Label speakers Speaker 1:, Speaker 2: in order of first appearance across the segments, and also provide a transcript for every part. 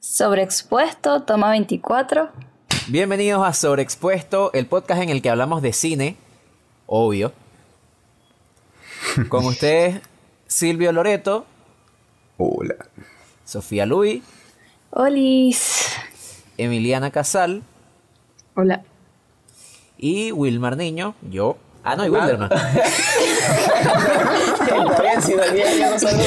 Speaker 1: Sobreexpuesto, toma 24.
Speaker 2: Bienvenidos a Sobreexpuesto, el podcast en el que hablamos de cine, obvio. Con ustedes, Silvio Loreto,
Speaker 3: Hola.
Speaker 2: Sofía Luis,
Speaker 1: Olis.
Speaker 2: Emiliana Casal
Speaker 4: Hola.
Speaker 2: y Wilmar Niño, yo. Ah, no, y Wilderman.
Speaker 5: Si olvides yo no saludo.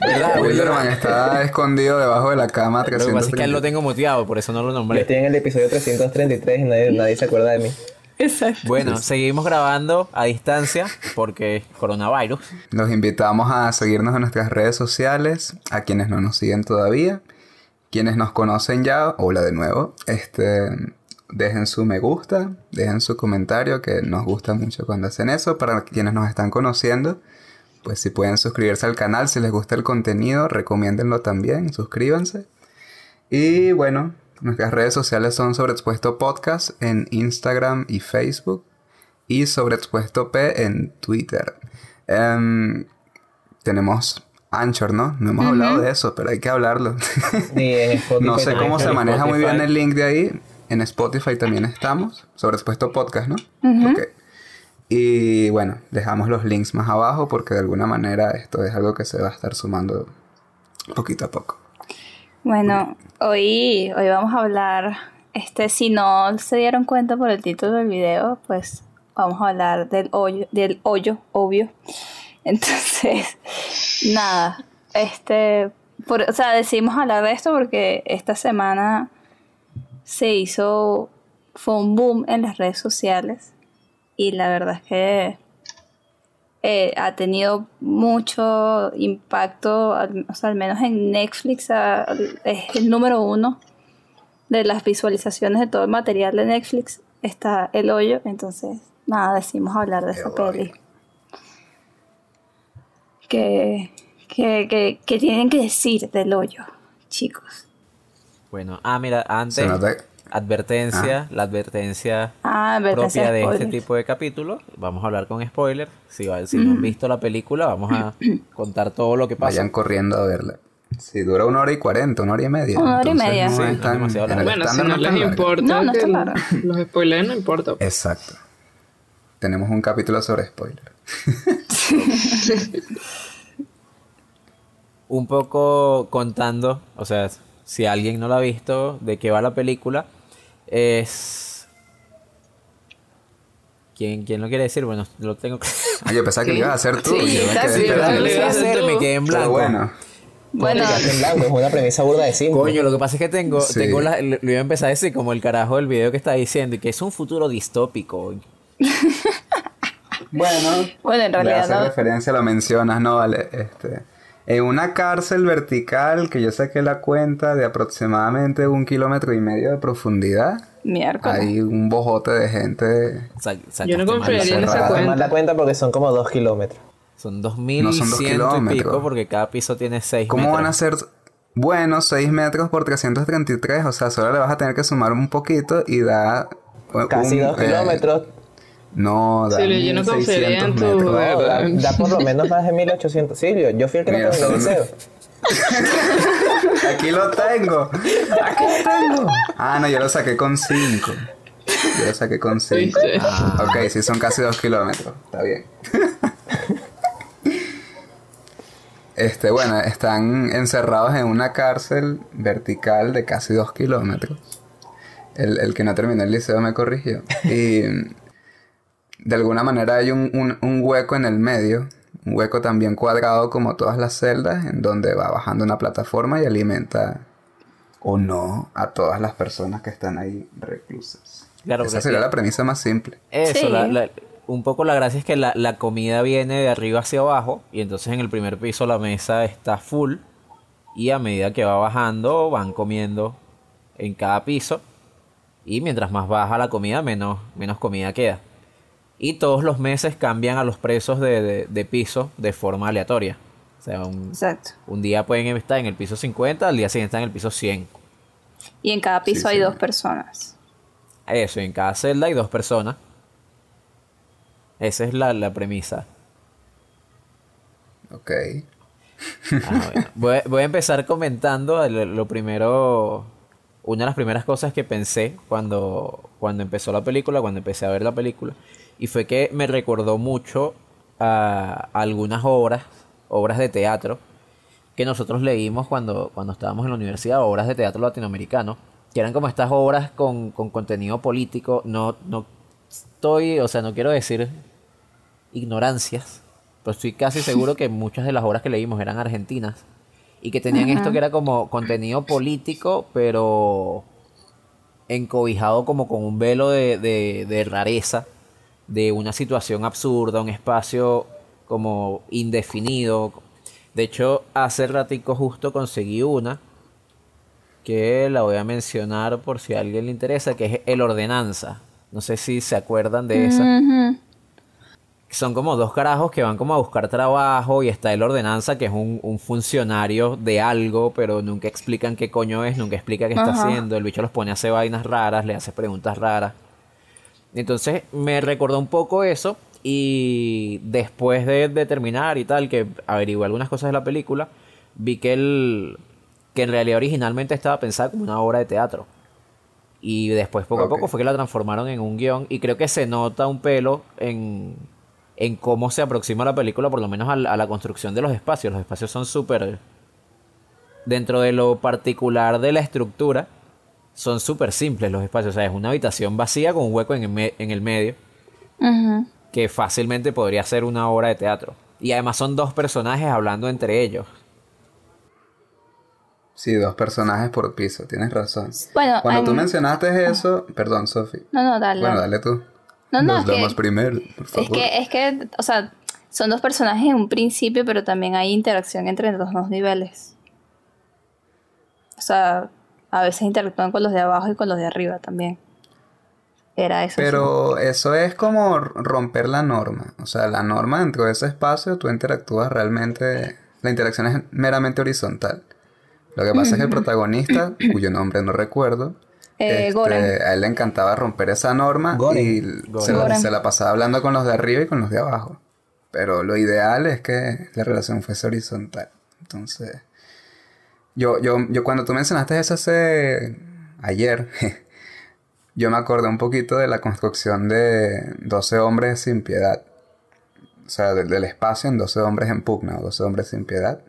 Speaker 2: ¿Verdad,
Speaker 3: Wilderman está escondido debajo de la cama
Speaker 2: Lo que pasa es que a él
Speaker 3: 330.
Speaker 2: lo tengo muteado, por eso no lo
Speaker 5: Yo
Speaker 2: nombré.
Speaker 5: estoy en el episodio 333 y nadie, nadie se acuerda de mí.
Speaker 1: Exacto.
Speaker 2: Bueno, seguimos grabando a distancia porque coronavirus.
Speaker 3: Los invitamos a seguirnos en nuestras redes sociales, a quienes no nos siguen todavía, quienes nos conocen ya, hola de nuevo, este, dejen su me gusta, dejen su comentario, que nos gusta mucho cuando hacen eso, para quienes nos están conociendo, pues si pueden suscribirse al canal, si les gusta el contenido, recomiéndenlo también, suscríbanse. Y bueno, nuestras redes sociales son Sobreexpuesto Podcast en Instagram y Facebook y Sobreexpuesto P en Twitter. Em, tenemos Anchor, ¿no? No hemos hablado de eso, pero hay que hablarlo.
Speaker 5: Spotify
Speaker 3: no sé cómo se maneja muy bien el link de ahí. En Spotify también estamos. Sobreexpuesto Podcast, ¿no? Ok. Y bueno, dejamos los links más abajo porque de alguna manera esto es algo que se va a estar sumando poquito a poco.
Speaker 1: Bueno, hoy, hoy vamos a hablar, este, si no se dieron cuenta por el título del video, pues vamos a hablar del hoyo, del hoyo, obvio. Entonces, nada, este, por- o sea, decidimos hablar de esto porque esta semana se hizo, fue un boom en las redes sociales y la verdad es que eh, ha tenido mucho impacto, al, o sea, al menos en Netflix es el número uno de las visualizaciones de todo el material de Netflix, está El Hoyo, entonces nada, decimos hablar de esa peli. ¿Qué, qué, qué- qué tienen que decir del hoyo, chicos?
Speaker 2: Bueno, ah, mira, antes, advertencia, la advertencia
Speaker 1: Ah, advertencia
Speaker 2: propia
Speaker 1: de
Speaker 2: este
Speaker 1: spoilers.
Speaker 2: tipo de capítulos. Vamos a hablar con spoiler. Si, no han visto la película, vamos a contar todo lo que pasa.
Speaker 3: Vayan corriendo a verla. Si dura una hora y cuarenta, una hora y media.
Speaker 1: Una hora y media.
Speaker 3: no
Speaker 2: Sí,
Speaker 3: es
Speaker 2: es
Speaker 3: tan-
Speaker 2: larga.
Speaker 4: Bueno, si no
Speaker 3: es
Speaker 4: les importa
Speaker 1: No, no está
Speaker 4: los spoilers, no importa.
Speaker 3: Exacto. Tenemos un capítulo sobre spoiler.
Speaker 2: un poco contando, o sea, si alguien no la ha visto, de qué va la película, es... ¿Quién, quién lo quiere decir? Bueno, lo tengo que...
Speaker 3: Ah, yo pensaba que lo ibas a hacer tú.
Speaker 1: Sí,
Speaker 3: yo me
Speaker 1: está
Speaker 3: quedé
Speaker 1: bien,
Speaker 3: esperando.
Speaker 2: Lo iba a hacer, me quedé en
Speaker 3: Pero
Speaker 2: blanco.
Speaker 3: bueno,
Speaker 1: Bueno,
Speaker 5: blanco, es una premisa burda de simple.
Speaker 2: Coño, lo que pasa es que tengo,
Speaker 3: Sí.
Speaker 2: tengo la- lo lo iba a empezar a decir como el carajo del video que está diciendo, y que es un futuro distópico.
Speaker 3: bueno.
Speaker 1: bueno, en
Speaker 3: Le
Speaker 1: realidad
Speaker 3: hace
Speaker 1: no.
Speaker 3: referencia, lo mencionas, ¿no? Vale, este... En una cárcel vertical que yo saqué la cuenta de aproximadamente un kilómetro y medio de profundidad,
Speaker 1: Miércoles.
Speaker 3: hay un bojote de gente.
Speaker 2: Sa-
Speaker 4: Yo no confiaría en esa
Speaker 2: cuenta.
Speaker 5: la cuenta porque son como dos kilómetros.
Speaker 2: Son 2100
Speaker 3: No son dos
Speaker 2: y
Speaker 3: kilómetros.
Speaker 2: pico porque cada piso tiene 6
Speaker 3: ¿Cómo
Speaker 2: metros.
Speaker 3: van a ser? Bueno, 6 metros por 333, o sea, solo le vas a tener que sumar un poquito y da...
Speaker 5: Casi
Speaker 3: un,
Speaker 5: dos
Speaker 3: eh,
Speaker 5: kilómetros.
Speaker 3: No, da
Speaker 4: Silvio, yo no confiaría en
Speaker 3: 1600
Speaker 4: tu-.
Speaker 5: No, da, da por lo menos más de 1800. Silvio, yo fui el que lo terminó el liceo.
Speaker 3: Aquí lo tengo. Aquí lo tengo. Ah, no, yo lo saqué con 5. Yo lo saqué con 5.
Speaker 4: ¿Viste?
Speaker 3: Ok, sí, son casi 2 kilómetros. Está bien. Este, bueno, están encerrados en una cárcel vertical de casi 2 kilómetros. El, el que no terminó el liceo me corrigió. Y de alguna manera hay un, un- un hueco en el medio, un hueco también cuadrado como todas las celdas, en donde va bajando una plataforma y alimenta o no a todas las personas que están ahí reclusas.
Speaker 2: Claro,
Speaker 3: Esa sería
Speaker 2: sí.
Speaker 3: la premisa más simple.
Speaker 2: Eso,
Speaker 1: Sí.
Speaker 2: la- la- un poco la gracia es que la, la comida viene de arriba hacia abajo y entonces en el primer piso la mesa está full y a medida que va bajando van comiendo en cada piso y mientras más baja la comida menos, menos comida queda. Y todos los meses cambian a los presos de, de- de piso de forma aleatoria. O sea, un,
Speaker 1: Exacto.
Speaker 2: un día pueden estar en el piso 50, al día siguiente están en el piso 100.
Speaker 1: Y en cada piso
Speaker 3: Sí,
Speaker 1: hay
Speaker 3: sí.
Speaker 1: dos personas.
Speaker 2: Eso, y en cada celda hay dos personas. Esa es la, la premisa.
Speaker 3: Ok.
Speaker 2: Ah, bueno. voy, voy a empezar comentando lo, lo primero, una de las primeras cosas que pensé cuando, cuando empezó la película, cuando empecé a ver la película, y fue que me recordó mucho a algunas obras, obras de teatro, que nosotros leímos cuando, cuando estábamos en la universidad, obras de teatro latinoamericano, que eran como estas obras con, con contenido político, no, no estoy, o sea, no quiero decir ignorancias, pero estoy casi seguro que muchas de las obras que leímos eran argentinas y que tenían esto que era como contenido político, pero encobijado como con un velo de, de, de rareza, de una situación absurda, un espacio como indefinido. De hecho, hace ratico justo conseguí una que la voy a mencionar por si a alguien le interesa, que es El Ordenanza. No sé si se acuerdan de esa. Son como dos carajos que van como a buscar trabajo y está el ordenanza que es un, un funcionario de algo, pero nunca explican qué coño es, nunca explica qué está haciendo. El bicho los pone a hacer vainas raras, le hace preguntas raras. Entonces me recordó un poco eso y después de, de terminar y tal, que averigué algunas cosas de la película, vi que el que en realidad originalmente estaba pensada como una obra de teatro. Y después poco a poco fue que la transformaron en un guion y creo que se nota un pelo en, en cómo se aproxima la película, por lo menos a la, a la construcción de los espacios. Los espacios son súper... Dentro de lo particular de la estructura, son súper simples los espacios. O sea, es una habitación vacía con un hueco en el, me- en el medio que fácilmente podría ser una obra de teatro. Y además son dos personajes hablando entre ellos.
Speaker 3: Sí, dos personajes por piso, tienes razón.
Speaker 1: Bueno,
Speaker 3: Cuando tú
Speaker 1: en-
Speaker 3: mencionaste eso, perdón, Sofi.
Speaker 1: No, no, dale.
Speaker 3: Bueno, dale tú.
Speaker 1: No, no,
Speaker 3: Nos
Speaker 1: es que-
Speaker 3: primero, por favor.
Speaker 1: Es que, es que, o sea, son dos personajes en un principio, pero también hay interacción entre los dos niveles. O sea, a veces interactúan con los de abajo y con los de arriba también. Era eso. sí.
Speaker 3: Pero eso es como romper la norma. O sea, la norma dentro de ese espacio, tú interactúas realmente. La interacción es meramente horizontal. Lo que pasa es que el protagonista, cuyo nombre no recuerdo,
Speaker 1: Eh,
Speaker 3: este, a él le encantaba romper esa norma y se la, se la pasaba hablando con los de arriba y con los de abajo. Pero lo ideal es que la relación fuese horizontal. Entonces, yo, yo, yo cuando tú mencionaste eso hace ayer, yo me acordé un poquito de la construcción de 12 hombres sin piedad. O sea, del, del espacio en 12 hombres en pugna o 12 hombres sin piedad.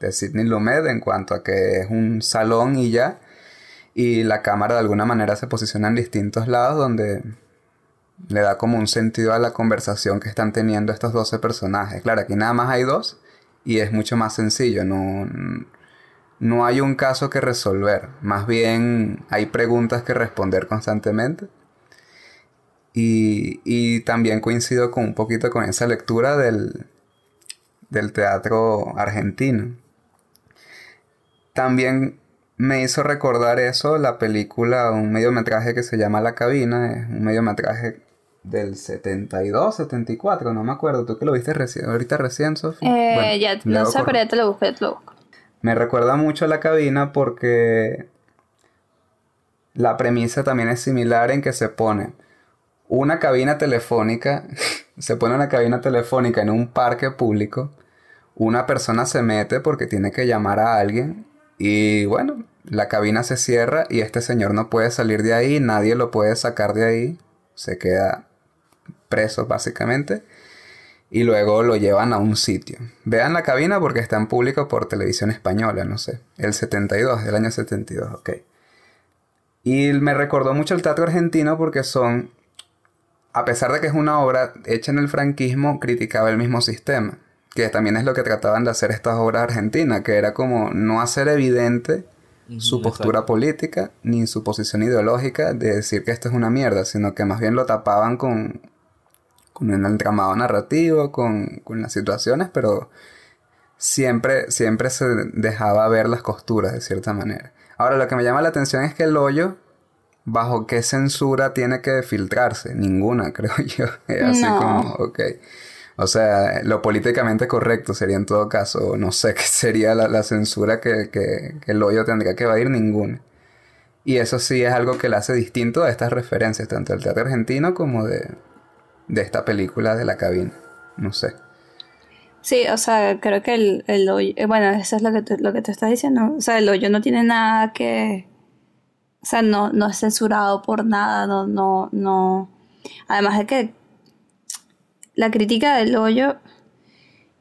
Speaker 3: De Sidney Lumet en cuanto a que es un salón y ya. Y la cámara de alguna manera se posiciona en distintos lados donde le da como un sentido a la conversación que están teniendo estos 12 personajes. Claro, aquí nada más hay dos y es mucho más sencillo. No, no hay un caso que resolver. Más bien hay preguntas que responder constantemente. Y, y también coincido con un poquito con esa lectura del, del teatro argentino. También me hizo recordar eso la película, un mediometraje que se llama La Cabina, es un mediometraje del 72, 74, no me acuerdo, tú que lo viste recién, ahorita recién, Sofía.
Speaker 1: Eh,
Speaker 3: Bueno,
Speaker 1: ya, no sé, pero ya te lo busco, ya te lo busco.
Speaker 3: Me recuerda mucho a la cabina porque la premisa también es similar en que se pone una cabina telefónica, se pone una cabina telefónica en un parque público, una persona se mete porque tiene que llamar a alguien y bueno, la cabina se cierra y este señor no puede salir de ahí, nadie lo puede sacar de ahí, se queda preso básicamente y luego lo llevan a un sitio. Vean la cabina porque está en público por televisión española, no sé. El 72, del año 72, ok. Y me recordó mucho el teatro argentino porque son, a pesar de que es una obra hecha en el franquismo, criticaba el mismo sistema. Que también es lo que trataban de hacer estas obras argentinas, que era como no hacer evidente su postura
Speaker 2: exacto.
Speaker 3: política ni su posición ideológica de decir que esto es una mierda, sino que más bien lo tapaban con, con un entramado narrativo, con, con las situaciones, pero siempre, siempre se dejaba ver las costuras de cierta manera. Ahora, lo que me llama la atención es que el hoyo, ¿bajo qué censura tiene que filtrarse? Ninguna, creo yo. Así
Speaker 1: No.
Speaker 3: como, ok. O sea, lo políticamente correcto sería en todo caso, no sé qué sería la, la censura que, que, que el hoyo tendría que evadir, ninguna. Y eso sí es algo que le hace distinto a estas referencias, tanto del teatro argentino como de, de esta película de la cabina. No sé.
Speaker 1: Sí, o sea, creo que el, el hoyo, eh, bueno, eso es lo que, tú, lo que tú estás diciendo. O sea, el hoyo no tiene nada que, o sea, no, no es censurado por nada, no, no, no. Además de que la crítica del hoyo,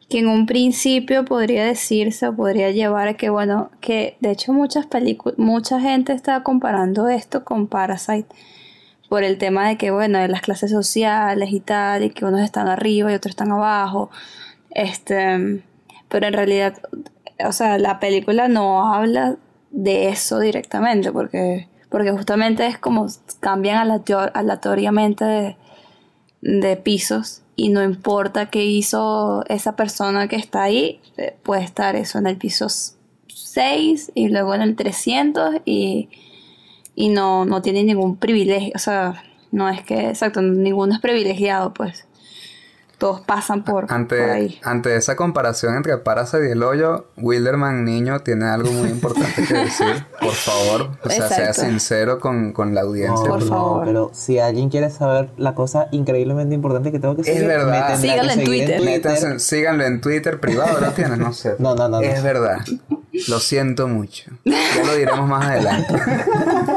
Speaker 1: que en un principio podría decirse o podría llevar a que, bueno, que de hecho muchas películas, mucha gente está comparando esto con Parasite por el tema de que, bueno, de las clases sociales y tal, y que unos están arriba y otros están abajo. Este, pero en realidad, o sea, la película no habla de eso directamente, porque, porque justamente es como cambian aleator- aleatoriamente de, de pisos y no importa qué hizo esa persona que está ahí, eh, puede estar eso en el piso 6 y luego en el 300 y, y no, no tiene ningún privilegio, o sea, no es que, exacto, ninguno es privilegiado, pues todos pasan por, por ahí.
Speaker 3: ante esa comparación entre Parasite y el hoyo, Wilderman niño tiene algo muy importante que decir. Por favor, o sea, sea sincero con, con la audiencia.
Speaker 1: Por
Speaker 5: no,
Speaker 1: favor.
Speaker 5: pero si alguien quiere saber la cosa increíblemente importante que tengo que
Speaker 3: Es
Speaker 5: seguir,
Speaker 3: verdad.
Speaker 1: Síganlo en Twitter.
Speaker 3: Síganlo en Twitter privado, ¿lo tienes? No sé.
Speaker 5: No, no, no, no.
Speaker 3: Es verdad. Lo siento mucho. Ya lo diremos más adelante.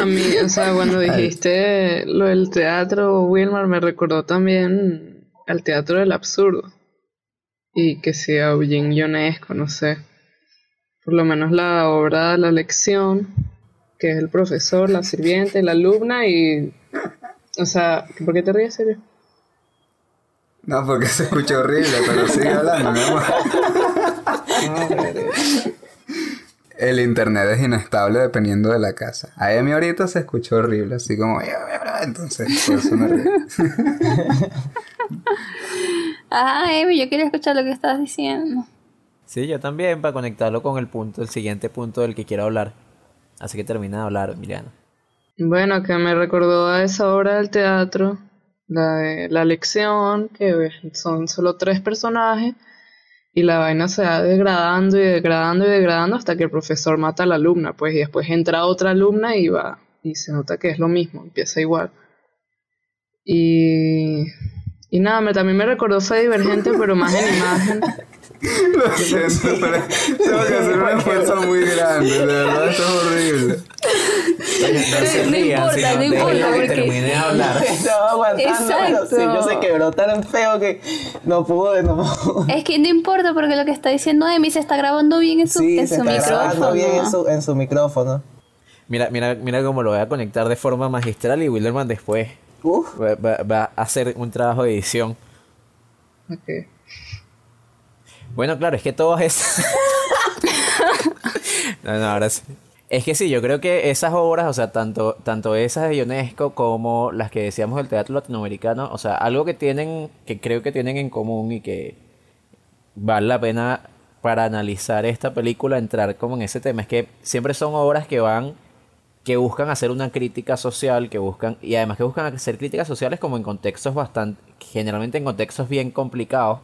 Speaker 4: A mí, o sea, cuando dijiste lo del teatro, Wilmar, me recordó también al teatro del absurdo. Y que sea Eugene Ionesco, no sé. Por lo menos la obra de la lección, que es el profesor, la sirviente, la alumna y... O sea, ¿por qué te ríes, serio?
Speaker 3: No, porque se escucha horrible, pero sigue hablando, mi amor. El internet es inestable dependiendo de la casa. A Emi ahorita se escuchó horrible, así como... Entonces, por eso me río.
Speaker 1: Ah, Amy, yo quería escuchar lo que estabas diciendo.
Speaker 2: Sí, yo también, para conectarlo con el punto, el siguiente punto del que quiero hablar. Así que termina de hablar, Emiliano.
Speaker 4: Bueno, que me recordó a esa obra del teatro, la de la lección, que son solo tres personajes, y la vaina se va degradando y degradando y degradando hasta que el profesor mata a la alumna, pues, y después entra otra alumna y va, y se nota que es lo mismo, empieza igual. Y, y nada, me, también me recordó Fe Divergente, pero más en imagen.
Speaker 3: Lo siento, pero tengo que hacer un esfuerzo muy grande. De verdad, esto es horrible.
Speaker 2: No se
Speaker 1: importa, no importa,
Speaker 2: que
Speaker 1: porque-
Speaker 2: termine de hablar.
Speaker 5: Estaba aguantando, pero sí, yo sé que quebró tan feo que no pude, no pude.
Speaker 1: Es que no importa porque lo que está diciendo Emi se está grabando bien en su,
Speaker 5: Sí,
Speaker 1: en
Speaker 5: se
Speaker 1: su
Speaker 5: está grabando
Speaker 1: micrófono.
Speaker 5: bien en su, en su micrófono.
Speaker 2: Mira, mira, mira cómo lo voy a conectar de forma magistral y Wilderman después
Speaker 5: Uf.
Speaker 2: va, va- va a hacer un trabajo de edición.
Speaker 4: Ok.
Speaker 2: Bueno, claro, es que todo es... no, no, ahora sí. Es que sí, yo creo que esas obras, o sea, tanto, tanto esas de Ionesco como las que decíamos del teatro latinoamericano, o sea, algo que tienen, que creo que tienen en común y que vale la pena para analizar esta película, entrar como en ese tema, es que siempre son obras que van, que buscan hacer una crítica social, que buscan, y además que buscan hacer críticas sociales como en contextos bastante, generalmente en contextos bien complicados,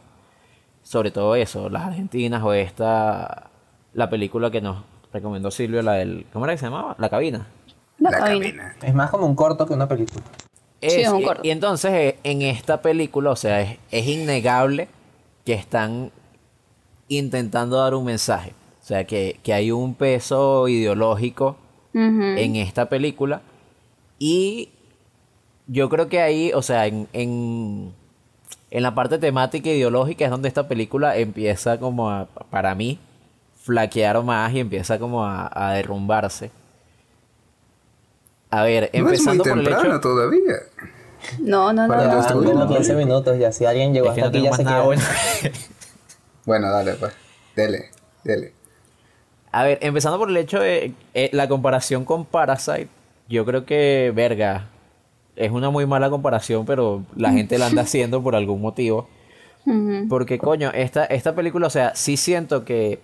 Speaker 2: sobre todo eso, las argentinas o esta, la película que nos recomendó Silvio, la del, ¿cómo era que se llamaba? La cabina.
Speaker 1: La
Speaker 3: La
Speaker 1: cabina.
Speaker 3: cabina.
Speaker 5: Es más como un corto que una película.
Speaker 1: Sí,
Speaker 2: Es-
Speaker 1: es un
Speaker 2: y-
Speaker 1: corto.
Speaker 2: y, entonces eh, en esta película, o sea, es, es innegable que están intentando dar un mensaje. O sea, que, que hay un peso ideológico en esta película. Y yo creo que ahí, o sea, en, en, en la parte temática e ideológica es donde esta película empieza como a, para mí, flaquear más y empieza como a, a derrumbarse. A ver,
Speaker 3: No es muy
Speaker 2: empezando por el
Speaker 3: temprano
Speaker 2: hecho...
Speaker 3: todavía.
Speaker 1: No, no, no.
Speaker 3: Para
Speaker 1: no.
Speaker 3: Destruirlo,
Speaker 5: como 15
Speaker 3: ¿no?
Speaker 5: minutos ya. Si alguien llegó
Speaker 2: Es que
Speaker 5: hasta
Speaker 2: no
Speaker 5: aquí ya se
Speaker 2: nada
Speaker 5: queda.
Speaker 2: bueno.
Speaker 3: Bueno, dale, pues. Dele, dele.
Speaker 2: A ver, empezando por el hecho de eh, la comparación con Parasite, yo creo que, verga, es una muy mala comparación, pero la gente la anda haciendo por algún motivo. Porque, coño, esta, esta película, o sea, sí siento que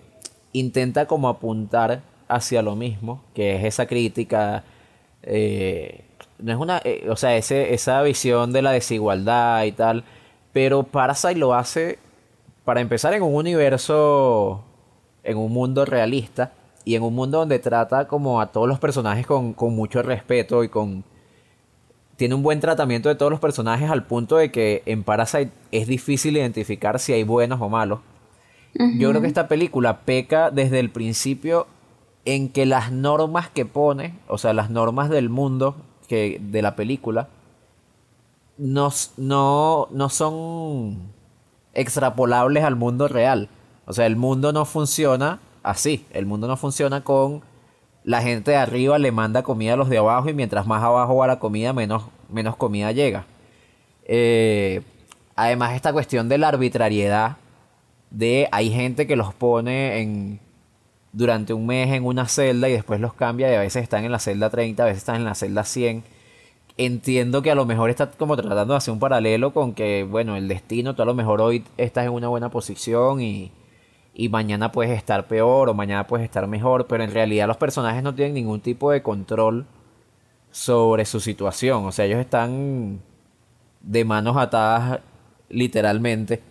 Speaker 2: intenta como apuntar hacia lo mismo, que es esa crítica, eh, no es una, eh, o sea, ese, esa visión de la desigualdad y tal, pero Parasite lo hace, para empezar, en un universo, en un mundo realista, y en un mundo donde trata como a todos los personajes con, con mucho respeto y con tiene un buen tratamiento de todos los personajes al punto de que en Parasite es difícil identificar si hay buenos o malos. Yo creo que esta película peca desde el principio en que las normas que pone, o sea, las normas del mundo que, de la película, no, no, no son extrapolables al mundo real. O sea, el mundo no funciona así. El mundo no funciona con la gente de arriba le manda comida a los de abajo y mientras más abajo va la comida, menos, menos comida llega. Eh, además, esta cuestión de la arbitrariedad de hay gente que los pone en durante un mes en una celda y después los cambia y a veces están en la celda 30, a veces están en la celda 100. Entiendo que a lo mejor está como tratando de hacer un paralelo con que, bueno, el destino, tú a lo mejor hoy estás en una buena posición y, y mañana puedes estar peor o mañana puedes estar mejor, pero en realidad los personajes no tienen ningún tipo de control sobre su situación, o sea, ellos están de manos atadas literalmente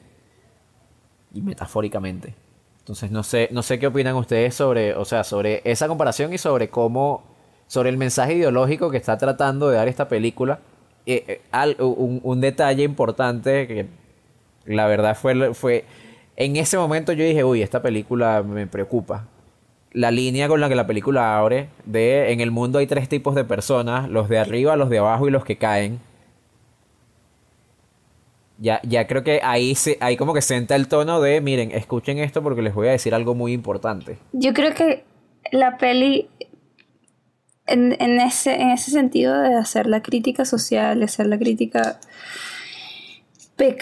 Speaker 2: y metafóricamente. Entonces no sé, no sé qué opinan ustedes sobre, o sea, sobre esa comparación y sobre cómo, sobre el mensaje ideológico que está tratando de dar esta película. Eh, eh, un, detalle importante que la verdad fue, fue, en ese momento yo dije, uy, esta película me preocupa. La línea con la que la película abre de en el mundo hay tres tipos de personas, los de arriba, los de abajo y los que caen. Ya, ya creo que ahí, se, ahí como que senta el tono de, miren, escuchen esto porque les voy a decir algo muy importante.
Speaker 1: Yo creo que la peli, en, en, ese, en ese sentido de hacer la crítica social, de hacer la crítica...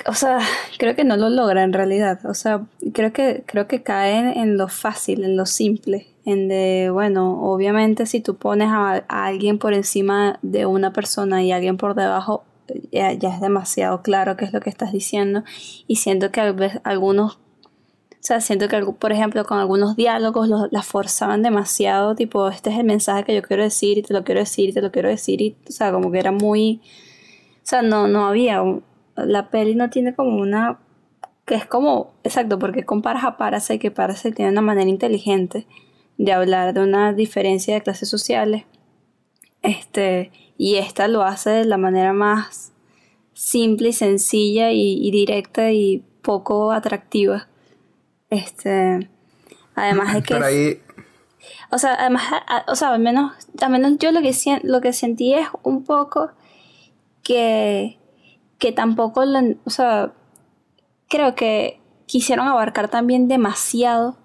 Speaker 1: O sea, creo que no lo logra en realidad. O sea, creo que, creo que cae en lo fácil, en lo simple. En de, bueno, obviamente si tú pones a, a alguien por encima de una persona y alguien por debajo, ya, es demasiado claro qué es lo que estás diciendo y siento que algunos, o sea, siento que por ejemplo con algunos diálogos los, la forzaban demasiado, tipo, este es el mensaje que yo quiero decir y te lo quiero decir y te lo quiero decir y, o sea, como que era muy, o sea, no, no había, la peli no tiene como una, que es como, exacto, porque comparas a Parasite, que Parasite tiene una manera inteligente de hablar de una diferencia de clases sociales, este, y esta lo hace de la manera más simple y sencilla y, directa y poco atractiva. Este, además de que... O sea, además, o sea, al menos, al menos yo lo que, lo que sentí es un poco que, que tampoco, o sea, creo que quisieron abarcar también demasiado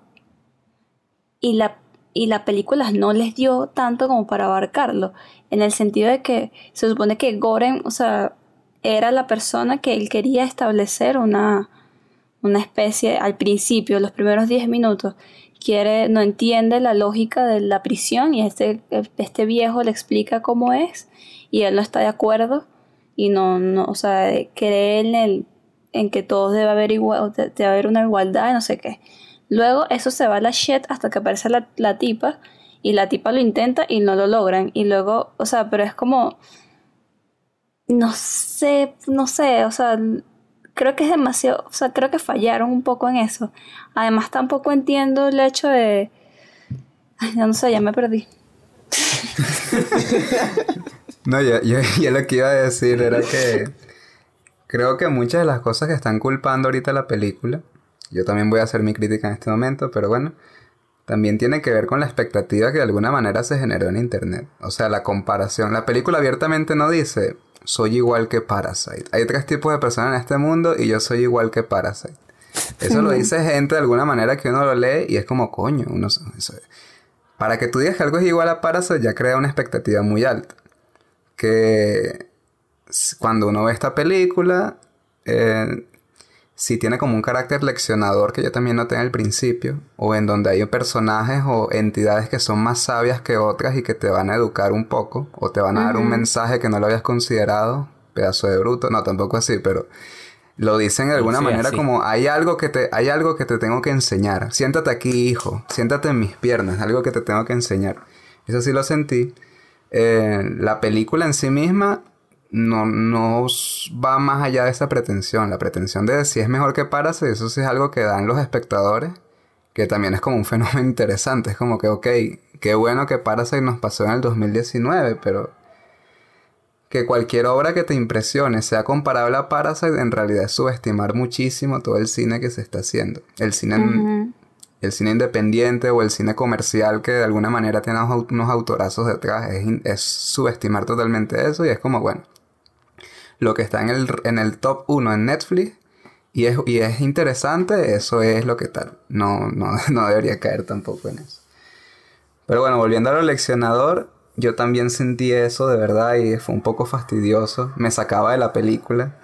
Speaker 1: y la y la película no les dio tanto como para abarcarlo, en el sentido de que se supone que Goren, o sea, era la persona que él quería establecer una, una especie al principio, los primeros 10 minutos, quiere, no entiende la lógica de la prisión y este, este viejo le explica cómo es y él no está de acuerdo y no, no o sea, cree en, el, en que todos debe haber, igual, debe haber una igualdad y no sé qué. Luego eso se va a la shit hasta que aparece la, tipa y la tipa lo intenta y no lo logran. Y luego, o sea, pero es como... No sé, no sé, o sea, creo que es demasiado, o sea, creo que fallaron un poco en eso. Además tampoco entiendo el hecho de... Ay, no sé, ya me perdí.
Speaker 3: no, yo, yo, lo que iba a decir era que creo que muchas de las cosas que están culpando ahorita la película yo también voy a hacer mi crítica en este momento, pero bueno, también tiene que ver con la expectativa que de alguna manera se generó en Internet. O sea, la comparación. La película abiertamente no dice, soy igual que Parasite. Hay tres tipos de personas en este mundo y yo soy igual que Parasite. Eso lo dice gente de alguna manera que uno lo lee y es como, coño, uno... para que tú digas que algo es igual a Parasite ya crea una expectativa muy alta. Que cuando uno ve esta película, eh, si tiene como un carácter leccionador que yo también noté en el principio, o en donde hay personajes o entidades que son más sabias que otras y que te van a educar un poco, o te van a dar un mensaje que no lo habías considerado, pedazo de bruto, no, tampoco así, pero lo dicen de alguna manera como hay algo que te hay algo que te tengo que enseñar. Siéntate aquí, hijo, siéntate en mis piernas, algo que te tengo que enseñar. Eso sí lo sentí. Eh, la película en sí misma no, no va más allá de esa pretensión. La pretensión de si es mejor que Parasite, eso sí es algo que dan los espectadores, que también es como un fenómeno interesante. Es como que, ok, qué bueno que Parasite nos pasó en el 2019, pero que cualquier obra que te impresione sea comparable a Parasite, en realidad es subestimar muchísimo todo el cine que se está haciendo. El cine, el cine independiente o el cine comercial que de alguna manera tiene unos autorazos detrás, es, es subestimar totalmente eso y es como, bueno, lo que está en el, en el top 1 en Netflix y es, y es interesante, eso es lo que tal. No, no, no debería caer tampoco en eso. Pero bueno, volviendo al leccionador, yo también sentí eso de verdad y fue un poco fastidioso. Me sacaba de la película.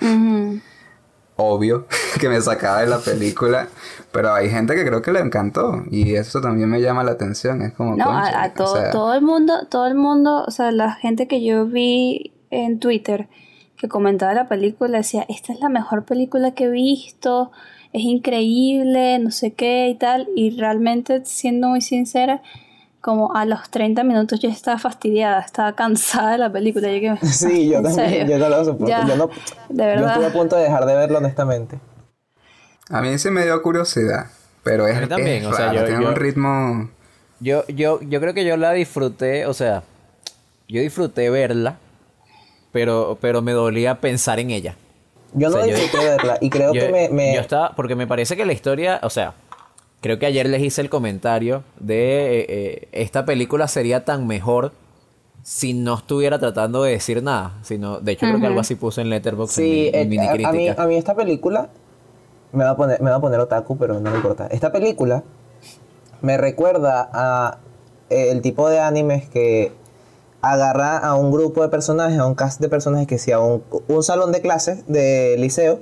Speaker 3: Obvio que me sacaba de la película. Pero hay gente que creo que le encantó. Y eso también me llama la atención. Es como.
Speaker 1: No, a, todo, todo el mundo, todo el mundo, o sea, la gente que yo vi en Twitter que comentaba la película decía, esta es la mejor película que he visto, es increíble, no sé qué y tal. Y realmente, siendo muy sincera, como a los 30 minutos yo estaba fastidiada, estaba cansada de la película.
Speaker 5: sí, yo también, yo no lo soporto. yo, no, de verdad. yo estuve a punto de dejar de verlo honestamente.
Speaker 3: A mí sí me dio curiosidad, pero es, también, o sea, yo, tiene un ritmo...
Speaker 2: Yo, yo, yo creo que yo la disfruté, o sea, yo disfruté verla, pero, pero me dolía pensar en ella.
Speaker 5: Yo no disfruté verla y creo que me, me...
Speaker 2: Yo estaba, porque me parece que la historia, o sea, Creo que ayer les hice el comentario de eh, eh, esta película sería tan mejor si no estuviera tratando de decir nada. Sino, de hecho, creo que algo así puse en Letterboxd
Speaker 5: sí, en, mi, eh, a, mí, a mí esta película me va a poner, me va a poner otaku, pero no me importa. Esta película me recuerda a el tipo de animes que agarra a un grupo de personajes, a un cast de personajes que sea un, un salón de clases de liceo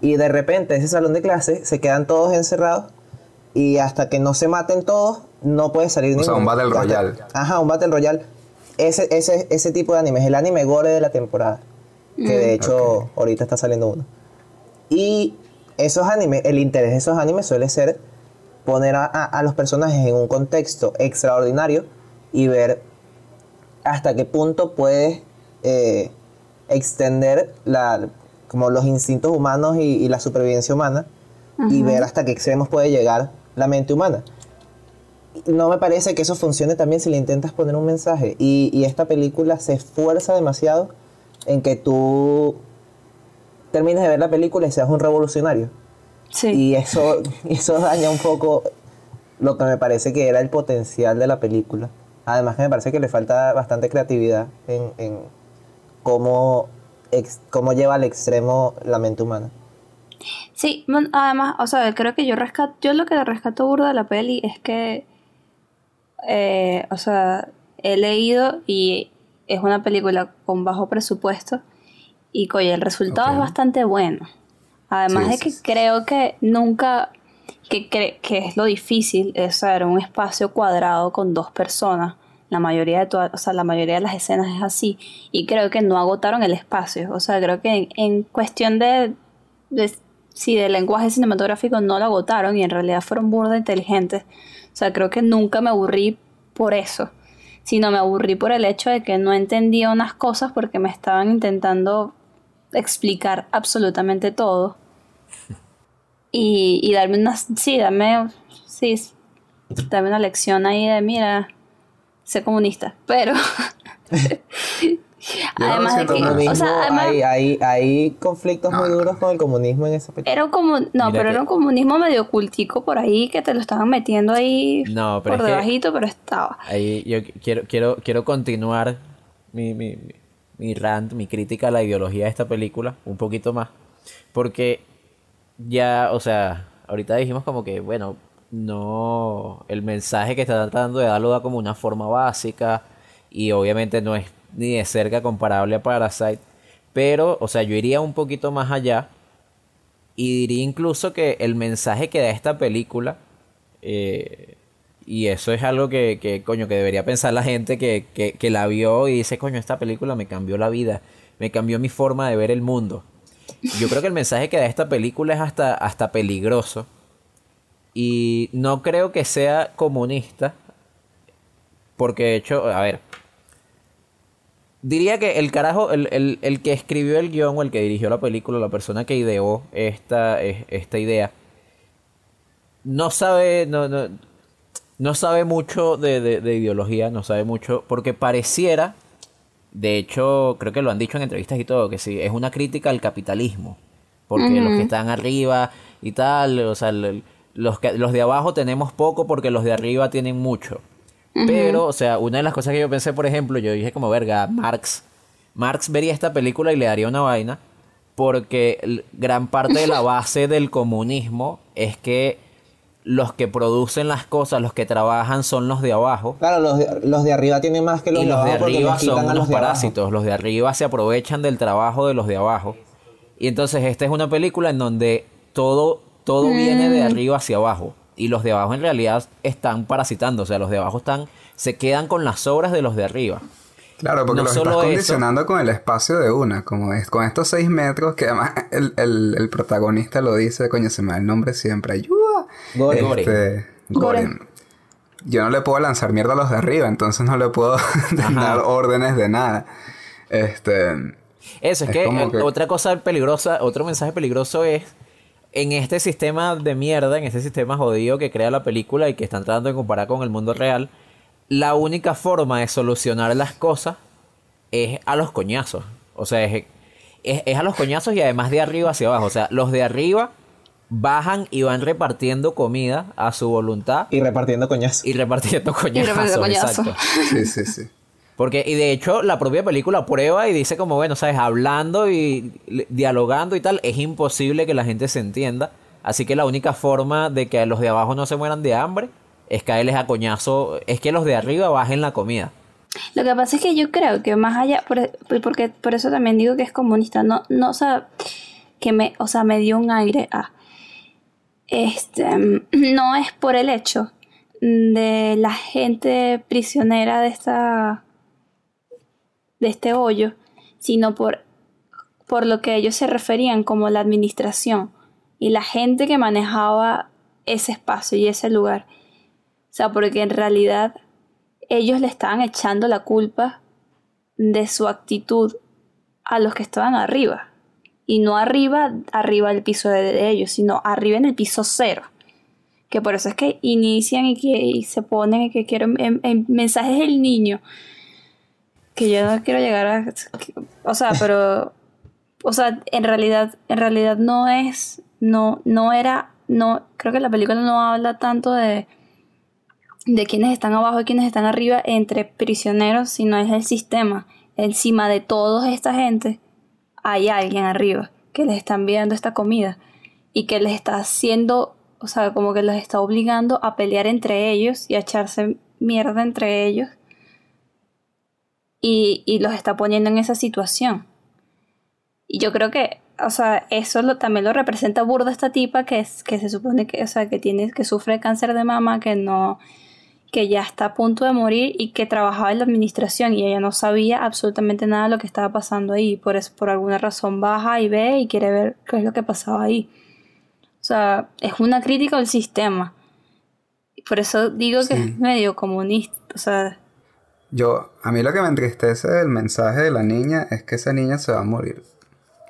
Speaker 5: y de repente ese salón de clases se quedan todos encerrados y hasta que no se maten todos, no puede salir
Speaker 3: o Sea, un Battle Royale.
Speaker 5: Ajá, un Battle Royale. Ese, ese, ese tipo de anime es el anime gore de la temporada. Que de mm. hecho ahorita está saliendo uno. Y esos animes, el interés de esos animes suele ser poner a, los personajes en un contexto extraordinario y ver hasta qué punto puedes eh, extender la, como los instintos humanos y, la supervivencia humana y ver hasta qué extremos puede llegar la mente humana. No me parece que eso funcione también si le intentas poner un mensaje. Y, esta película se esfuerza demasiado en que tú termines de ver la película y seas un revolucionario. Sí. Y eso, eso daña un poco lo que me parece que era el potencial de la película. Además que me parece que le falta bastante creatividad en, en cómo, cómo lleva al extremo la mente humana.
Speaker 1: Sí, además, o sea, creo que yo rescato, yo lo que rescato burdo de la peli es que, eh, o sea, he leído y es una película con bajo presupuesto y coye, el resultado es bastante bueno. Además de que creo que nunca, que, que es lo difícil, es saber un espacio cuadrado con dos personas. La mayoría de todas, o sea, la mayoría de las escenas es así. Y creo que no agotaron el espacio. O sea, creo que en, cuestión de si de lenguaje cinematográfico no lo agotaron y en realidad fueron burda inteligentes. O sea, creo que nunca me aburrí por eso, sino me aburrí por el hecho de que no entendía unas cosas porque me estaban intentando explicar absolutamente todo. Y, y darme una, sí, dame, sí, dame una lección ahí de, mira, sé comunista, pero
Speaker 5: Además de que, o sea, hay, hay, conflictos muy duros con el comunismo en esa película.
Speaker 1: Era un como, no, pero era un comunismo medio cultico por ahí que te lo estaban metiendo ahí no, pero por debajito, pero estaba.
Speaker 2: Ahí yo quiero, quiero, quiero continuar mi, mi, mi rant, mi crítica a la ideología de esta película un poquito más. Porque ya, o sea, ahorita dijimos como que, bueno, no, el mensaje que está tratando de darlo da como una forma básica y obviamente no es ni de cerca comparable a Parasite. Pero, o sea, yo iría un poquito más allá y diría incluso que el mensaje que da esta película, eh, y eso es algo que, que, coño, que debería pensar la gente que, que, que la vio y dice, coño, esta película me cambió la vida, me cambió mi forma de ver el mundo. Yo creo que el mensaje que da esta película es hasta, hasta peligroso. Y no creo que sea comunista. Porque de hecho, a ver, Diría que el carajo, el, el, que escribió el guion o el que dirigió la película, la persona que ideó esta, esta idea, no sabe, no, no, no sabe mucho de, de, ideología, no sabe mucho, porque pareciera De hecho, creo que lo han dicho en entrevistas y todo, que sí, es una crítica al capitalismo. Porque los que están arriba y tal, o sea, los, que, los de abajo tenemos poco porque los de arriba tienen mucho. Pero, o sea, una de las cosas que yo pensé, por ejemplo, yo dije como, verga, Marx, Marx vería esta película y le daría una vaina, porque gran parte de la base del comunismo es que los que producen las cosas, los que trabajan son los de abajo.
Speaker 5: Claro, los de, los de arriba tienen más que los,
Speaker 2: y
Speaker 5: de
Speaker 2: los
Speaker 5: abajo.
Speaker 2: de
Speaker 5: porque
Speaker 2: arriba son los
Speaker 5: de abajo.
Speaker 2: parásitos, los de arriba se aprovechan del trabajo de los de abajo. Y entonces esta es una película en donde todo, todo viene de arriba hacia abajo. Y los de abajo en realidad están parasitando, o sea, los de abajo están, se quedan con las obras de los de arriba.
Speaker 3: Claro, porque
Speaker 2: No
Speaker 3: los estás
Speaker 2: eso.
Speaker 3: condicionando con el espacio de una, como es, con estos seis metros que además el, el, el protagonista lo dice, coño, se me da el nombre siempre, ayuda.
Speaker 5: Gore.
Speaker 2: Gore.
Speaker 3: Este, Goren. Yo no le puedo lanzar mierda a los de arriba, entonces no le puedo dar órdenes de nada. Este,
Speaker 2: Eso, es,
Speaker 3: Es
Speaker 2: que,
Speaker 3: como que-
Speaker 2: otra cosa peligrosa, otro mensaje peligroso es en este sistema de mierda, en este sistema jodido que crea la película y que están tratando de comparar con el mundo real, la única forma de solucionar las cosas es a los coñazos. O sea, es, es, es a los coñazos y además de arriba hacia abajo. O sea, los de arriba bajan y van repartiendo comida a su voluntad
Speaker 5: Y repartiendo coñazos.
Speaker 2: y repartiendo coñazos. exacto.
Speaker 3: sí, sí, sí.
Speaker 2: Porque, y de hecho, la propia película prueba y dice como, bueno, sabes, hablando y dialogando y tal, es imposible que la gente se entienda. Así que la única forma de que los de abajo no se mueran de hambre es caerles a coñazo, es que los de arriba bajen la comida.
Speaker 1: Lo que pasa es que yo creo que más allá, por, porque por eso también digo que es comunista, no, no, o que me, o sea, me dio un aire a, este, no es por el hecho de la gente prisionera de esta, de este hoyo, sino por, por lo que ellos se referían como la administración y la gente que manejaba ese espacio y ese lugar. O sea, porque en realidad ellos le estaban echando la culpa de su actitud a los que estaban arriba. Y no arriba, arriba del piso de, ellos, sino arriba en el piso cero. Que por eso es que inician y que se ponen y que quieren en, en mensajes del niño. Que yo no quiero llegar a. o sea, pero. O sea, en realidad, en realidad no es. No, no era. No, creo que la película no habla tanto de de quienes están abajo y quienes están arriba entre prisioneros, sino es el sistema. Encima de toda esta gente hay alguien arriba que les está enviando esta comida y que les está haciendo, o sea, como que los está obligando a pelear entre ellos y a echarse mierda entre ellos y, y los está poniendo en esa situación. Y yo creo que, o sea, eso lo, también lo representa burda esta tipa que, es, que se supone que, o sea, que tiene, que sufre cáncer de mama, que no, que ya está a punto de morir y que trabajaba en la administración y ella no sabía absolutamente nada de lo que estaba pasando ahí. Por eso, por alguna razón baja y ve y quiere ver qué es lo que pasaba ahí. O sea, es una crítica al sistema. Y Por eso digo que es medio comunista. O sea,
Speaker 3: Yo, a mí lo que me entristece del mensaje de la niña es que esa niña se va a morir.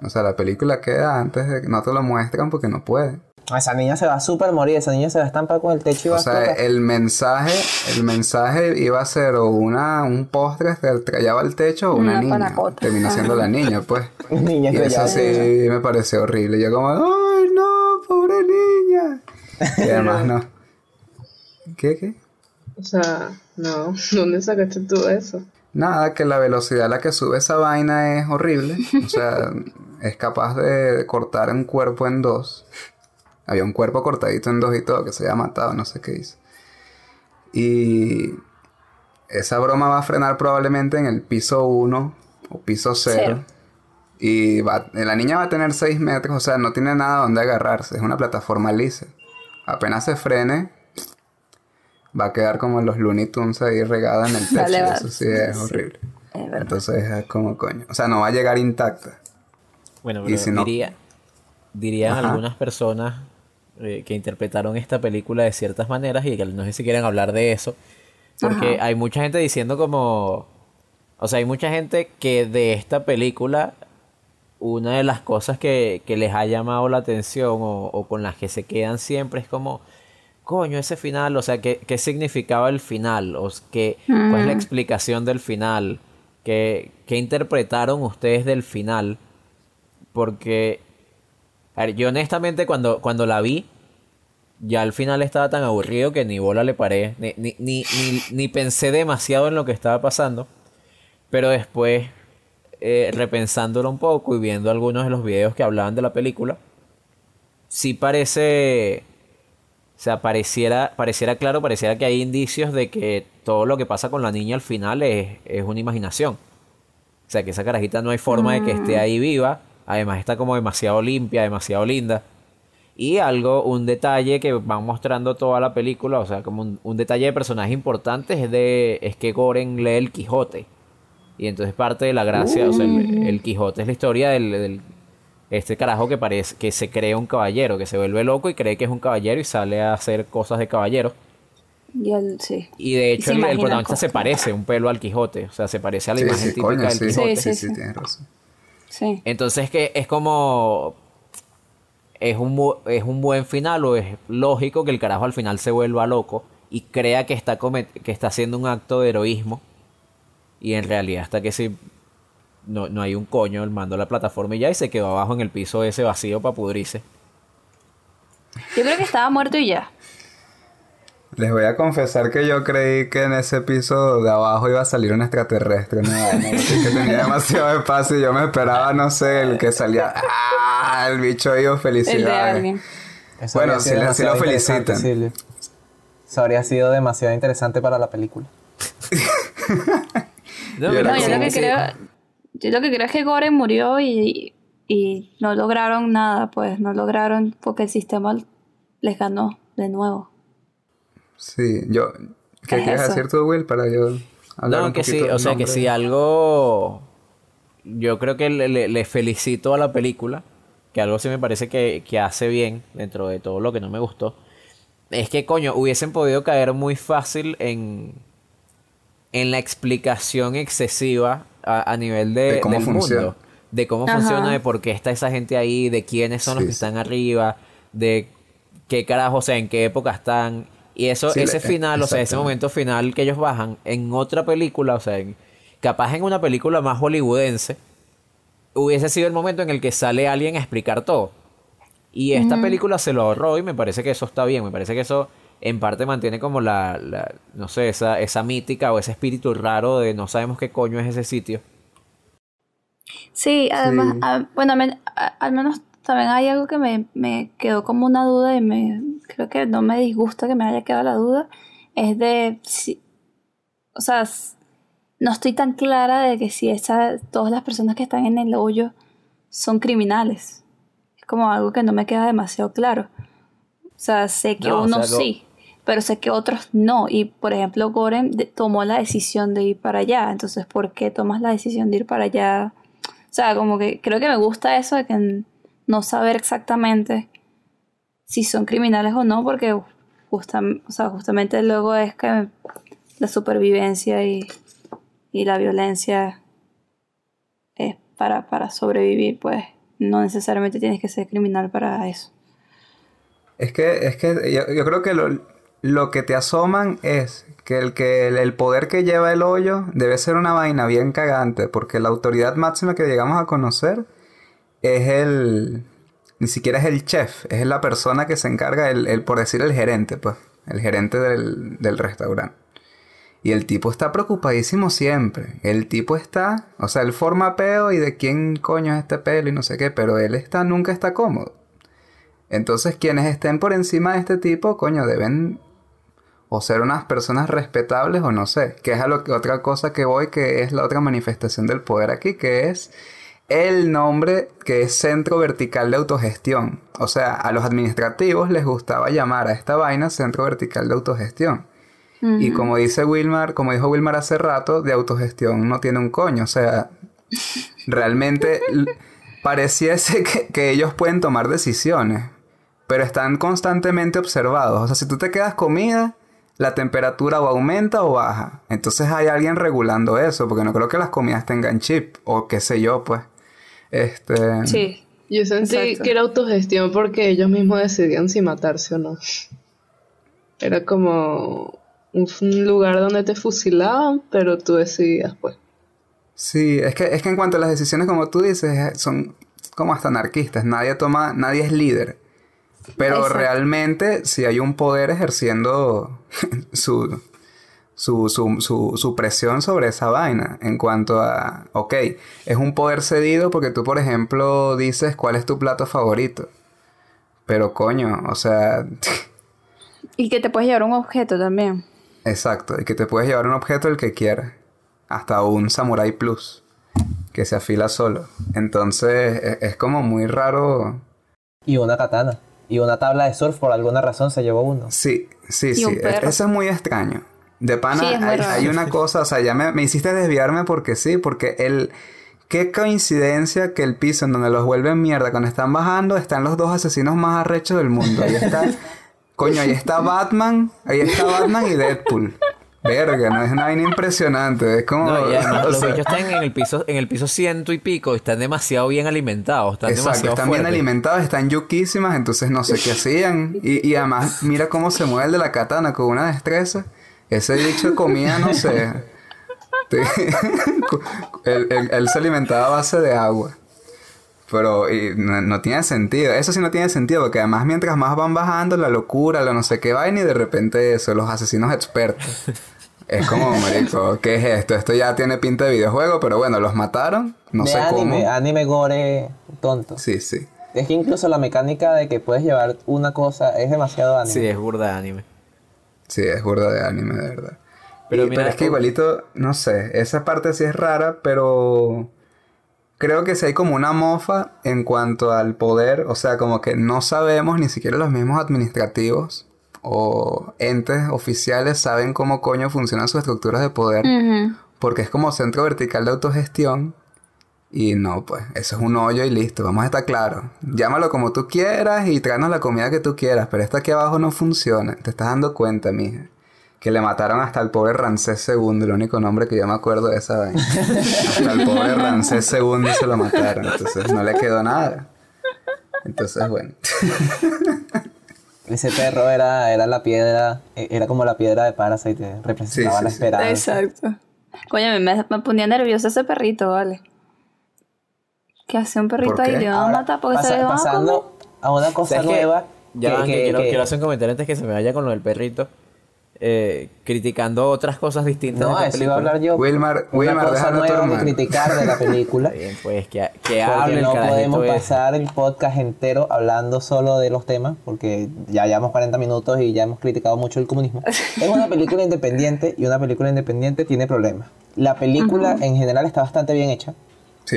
Speaker 3: O sea, la película queda antes de que no te lo muestran porque no puede.
Speaker 5: Esa niña se va a super morir, esa niña se va a estampar con el techo y va
Speaker 3: O
Speaker 5: a
Speaker 3: sea,
Speaker 5: explotar.
Speaker 3: el mensaje, el mensaje iba a ser o una, un postre que estrellaba el techo o una,
Speaker 1: Una
Speaker 3: niña.
Speaker 1: panacota.
Speaker 3: Termina siendo la niña, pues.
Speaker 5: Niña
Speaker 3: y eso sí me pareció horrible. Yo como, ¡ay no, pobre niña! Y además no. ¿Qué, qué?
Speaker 4: O sea, no, ¿dónde sacaste tú eso?
Speaker 3: Nada, que la velocidad a la que sube esa vaina es horrible. O sea, es capaz de cortar un cuerpo en dos. Había un cuerpo cortadito en dos y todo que se había matado, no sé qué hizo. Y esa broma va a frenar probablemente en el piso 1 o piso 0.
Speaker 1: Cero.
Speaker 3: Y va, la niña va a tener 6 metros, o sea, no tiene nada donde agarrarse. Es una plataforma lisa. Apenas se frene, va a quedar como los Looney Tunes ahí regada en el techo.
Speaker 1: Vale, va.
Speaker 3: Eso sí es
Speaker 1: Sí.
Speaker 3: horrible.
Speaker 1: es verdad.
Speaker 3: Entonces es como coño. O sea, no va a llegar intacta.
Speaker 2: Bueno,
Speaker 3: Y
Speaker 2: pero
Speaker 3: si no-
Speaker 2: diría, dirían
Speaker 3: Ajá.
Speaker 2: algunas personas eh, que interpretaron esta película de ciertas maneras y que no sé si quieren hablar de eso. Porque
Speaker 1: Ajá.
Speaker 2: hay mucha gente diciendo como... O sea, hay mucha gente que de esta película, una de las cosas que, que les ha llamado la atención o, o con las que se quedan siempre es como, coño, ese final, o sea, ¿qué, qué significaba el final? O s- qué, ¿Cuál es la explicación del final? ¿Qué, qué interpretaron ustedes del final? Porque, a ver, yo honestamente cuando, cuando la vi, ya al final estaba tan aburrido que ni bola le paré, ni, ni, ni, ni, pensé demasiado en lo que estaba pasando. Pero después, eh, repensándolo un poco y viendo algunos de los videos que hablaban de la película, sí parece, o sea, pareciera, pareciera claro, pareciera que hay indicios de que todo lo que pasa con la niña al final es, es una imaginación. O sea, que esa carajita no hay forma de que esté ahí viva. Además está como demasiado limpia, demasiado linda. Y algo, un detalle que van mostrando toda la película, o sea, como un, un detalle de personajes importantes es de es que Goren lee el Quijote. Y entonces parte de la gracia, o sea, el, el Quijote es la historia del, del- este carajo que parece que se cree un caballero, que se vuelve loco y cree que es un caballero y sale a hacer cosas de caballero.
Speaker 1: Y él, sí.
Speaker 2: Y de hecho el, protagonista
Speaker 1: cosas.
Speaker 2: se parece un pelo al Quijote, o sea, se parece a la
Speaker 3: Sí,
Speaker 2: imagen
Speaker 3: sí,
Speaker 2: típica
Speaker 3: coño,
Speaker 2: del
Speaker 3: sí.
Speaker 2: Quijote.
Speaker 3: Sí, sí,
Speaker 1: Sí, sí.
Speaker 3: tienes razón.
Speaker 1: Sí.
Speaker 2: Entonces que es como es un es un buen final o es lógico que el carajo al final se vuelva loco y crea que está que está haciendo un acto de heroísmo y en realidad hasta que si no, no hay un coño, él mandó la plataforma y ya y se quedó abajo en el piso ese vacío para pudrirse.
Speaker 1: Yo creo que estaba muerto y ya.
Speaker 3: Les voy a confesar que yo creí que en ese piso de abajo iba a salir un extraterrestre. No, no, que tenía demasiado espacio y yo me esperaba, no sé, el que salía. ¡Ah! El bicho
Speaker 1: El de
Speaker 3: felicidades.
Speaker 5: Eso
Speaker 3: Bueno, sí sí lo felicitan.
Speaker 5: Silvio. Eso habría sido demasiado interesante para la película.
Speaker 2: No,
Speaker 3: Yo
Speaker 1: No, lo que creo, yo lo que creo es que Goren murió y, y no lograron nada, pues no lograron porque el sistema les ganó de nuevo.
Speaker 3: Sí, yo. ¿Qué
Speaker 1: Es
Speaker 3: quieres
Speaker 1: eso.
Speaker 3: decir tú, Will? Para yo hablar
Speaker 2: No,
Speaker 3: un
Speaker 2: que sí, o sea que si algo. Yo creo que le, le- le felicito a la película, que algo sí me parece que, que hace bien dentro de todo lo que no me gustó. Es que, coño, hubiesen podido caer muy fácil en. en la explicación excesiva a, a nivel de,
Speaker 3: De cómo
Speaker 2: del
Speaker 3: funciona.
Speaker 2: mundo. De cómo
Speaker 1: Ajá.
Speaker 2: funciona, de por qué está esa gente ahí, de quiénes son los que
Speaker 3: sí.
Speaker 2: están arriba, de qué carajo, o sea, en qué época están. Y eso,
Speaker 3: Sí,
Speaker 2: ese
Speaker 3: le-
Speaker 2: final, o sea, ese momento final que ellos bajan en otra película, o sea, en- capaz en una película más hollywoodense, hubiese sido el momento en el que sale alguien a explicar todo. Y esta película se lo ahorró y me parece que eso está bien, me parece que eso en parte mantiene como la, la- no sé, esa, esa mítica o ese espíritu raro de no sabemos qué coño es ese sitio.
Speaker 1: Sí, además,
Speaker 3: Sí.
Speaker 1: a- bueno, me- a- al menos también hay algo que me, me quedó como una duda y me creo que no me disgusta que me haya quedado la duda, es de si, o sea, no estoy tan clara de que si esa, todas las personas que están en el hoyo son criminales. Es como algo que no me queda demasiado claro. O sea, sé que
Speaker 2: No, o
Speaker 1: unos
Speaker 2: sea, lo-
Speaker 1: sí, pero sé que otros no. Y por ejemplo, Goren tomó la decisión de ir para allá. Entonces, ¿por qué tomas la decisión de ir para allá? O sea, como que creo que me gusta eso de que no saber exactamente si son criminales o no, porque justam- o sea, justamente luego es que la supervivencia y, y la violencia es para, para sobrevivir, pues no necesariamente tienes que ser criminal para eso.
Speaker 3: Es que, es que yo, yo creo que lo, lo que te asoman es que el, que el, el poder que lleva el hoyo debe ser una vaina bien cagante, porque la autoridad máxima que llegamos a conocer es el... Ni siquiera es el chef, es la persona que se encarga, el, por decir el gerente, pues, el gerente del, del restaurante. Y el tipo está preocupadísimo siempre. El tipo está, o sea, él forma peo y de quién coño es este pelo y no sé qué, pero él está, nunca está cómodo. Entonces, quienes estén por encima de este tipo, coño, deben o ser unas personas respetables o no sé. Que es a lo que otra cosa que voy, que es la otra manifestación del poder aquí, que es el nombre que es Centro Vertical de Autogestión. O sea, a los administrativos les gustaba llamar a esta vaina Centro Vertical de Autogestión. Y como dice Wilmar, como dijo Wilmar hace rato, de autogestión no tiene un coño. O sea, realmente pareciese que, que ellos pueden tomar decisiones, pero están constantemente observados. O sea, si tú te quedas comida, la temperatura o aumenta o baja. Entonces hay alguien regulando eso, porque no creo que las comidas tengan chip o qué sé yo, pues. Este,
Speaker 1: Sí.
Speaker 4: Yo sentí
Speaker 1: Exacto.
Speaker 4: que era autogestión porque ellos mismos decidían si matarse o no. Era como un lugar donde te fusilaban, pero tú decidías, pues.
Speaker 3: Sí, es que, es que en cuanto a las decisiones, como tú dices, eh, son como hasta anarquistas. Nadie toma, nadie es líder. Pero
Speaker 1: Exacto.
Speaker 3: realmente, si hay un poder ejerciendo su, su, su, su, su presión sobre esa vaina. En cuanto a, ok, es un poder cedido porque tú, por ejemplo, dices cuál es tu plato favorito. Pero coño, o sea,
Speaker 1: Y que te puedes llevar un objeto también.
Speaker 3: exacto, y que te puedes llevar un objeto el que quieras. Hasta un Samurai Plus, que se afila solo. Entonces, e- es como muy raro.
Speaker 5: Y una katana. Y una tabla de surf, por alguna razón, se llevó uno.
Speaker 3: Sí, sí, sí.
Speaker 1: un
Speaker 3: e-
Speaker 1: perro.
Speaker 3: Eso es muy extraño. De pana,
Speaker 1: Sí,
Speaker 3: hay, una cosa, o sea, ya me, me hiciste desviarme porque sí, porque el... Qué coincidencia que el piso en donde los vuelven mierda cuando están bajando están los dos asesinos más arrechos del mundo. Ahí está... coño, ahí está Batman, ahí está Batman y Deadpool. Verga, no es una vaina impresionante. Es como...
Speaker 2: No, y además
Speaker 3: o
Speaker 2: los bichos están en el piso, en el piso ciento y pico, están demasiado bien alimentados, están
Speaker 3: Exacto,
Speaker 2: demasiado
Speaker 3: están bien alimentados, están yuquísimas, entonces no sé qué hacían. Y, y además, mira cómo se mueve el de la katana con una destreza. Ese bicho comía, no sé. él, él- él se alimentaba a base de agua. Pero y no, no tiene sentido. Eso sí no tiene sentido, porque además mientras más van bajando, la locura, lo no sé qué vaina, y de repente eso, los asesinos expertos. Es como, marico, ¿qué es esto? Esto ya tiene pinta de videojuego, pero bueno, los mataron. No
Speaker 5: de
Speaker 3: sé
Speaker 5: anime,
Speaker 3: cómo.
Speaker 5: anime gore tonto.
Speaker 3: Sí, sí.
Speaker 5: Es que incluso la mecánica de que puedes llevar una cosa es demasiado anime.
Speaker 2: Sí, es burda de anime.
Speaker 3: Sí, es burda de anime, de verdad.
Speaker 2: Pero
Speaker 3: Pero,
Speaker 2: mira,
Speaker 3: pero es que igualito, no sé, esa parte sí es rara, pero creo que sí hay como una mofa en cuanto al poder, o sea, como que no sabemos, ni siquiera los mismos administrativos o entes oficiales saben cómo coño funcionan sus estructuras de poder, porque es como centro vertical de autogestión. Y no, pues, eso es un hoyo y listo, vamos a estar claros. Llámalo como tú quieras y tráenos la comida que tú quieras, pero esto aquí abajo no funciona. Te estás dando cuenta, mija. Que le mataron hasta el pobre Ramsés II, el único nombre que yo me acuerdo de esa vaina. hasta el pobre Ramsés II se lo mataron, entonces no le quedó nada. Entonces, bueno.
Speaker 5: Ese perro era, era la piedra, eh, era como la piedra de Parasite, representaba
Speaker 3: Sí,
Speaker 5: la
Speaker 3: sí, sí.
Speaker 5: esperanza.
Speaker 1: Exacto. Coño, me, me ponía nervioso ese perrito, vale. ¿Qué hace un perrito
Speaker 3: ¿Por
Speaker 1: ahí?
Speaker 3: qué?
Speaker 1: Le van a matar porque
Speaker 5: pasa-
Speaker 1: se le van a comer.
Speaker 5: pasando a una cosa nueva.
Speaker 2: Ya
Speaker 5: que-
Speaker 2: van, que
Speaker 5: que-
Speaker 2: quiero,
Speaker 5: que-
Speaker 2: quiero hacer un comentario antes que se me vaya con lo del perrito. eh, criticando otras cosas distintas.
Speaker 5: No,
Speaker 2: de
Speaker 5: eso iba a hablar yo.
Speaker 3: Wilmar,
Speaker 5: una
Speaker 3: Wilmar,
Speaker 5: cosa
Speaker 3: déjalo a tu
Speaker 5: nueva de
Speaker 3: hermano.
Speaker 5: criticar de la película.
Speaker 2: Bien, pues que, que hable
Speaker 5: no podemos
Speaker 2: ese.
Speaker 5: pasar el podcast entero hablando solo de los temas, porque ya llevamos 40 minutos y ya hemos criticado mucho el comunismo. Es una película independiente y una película independiente tiene problemas. La película en general está bastante bien hecha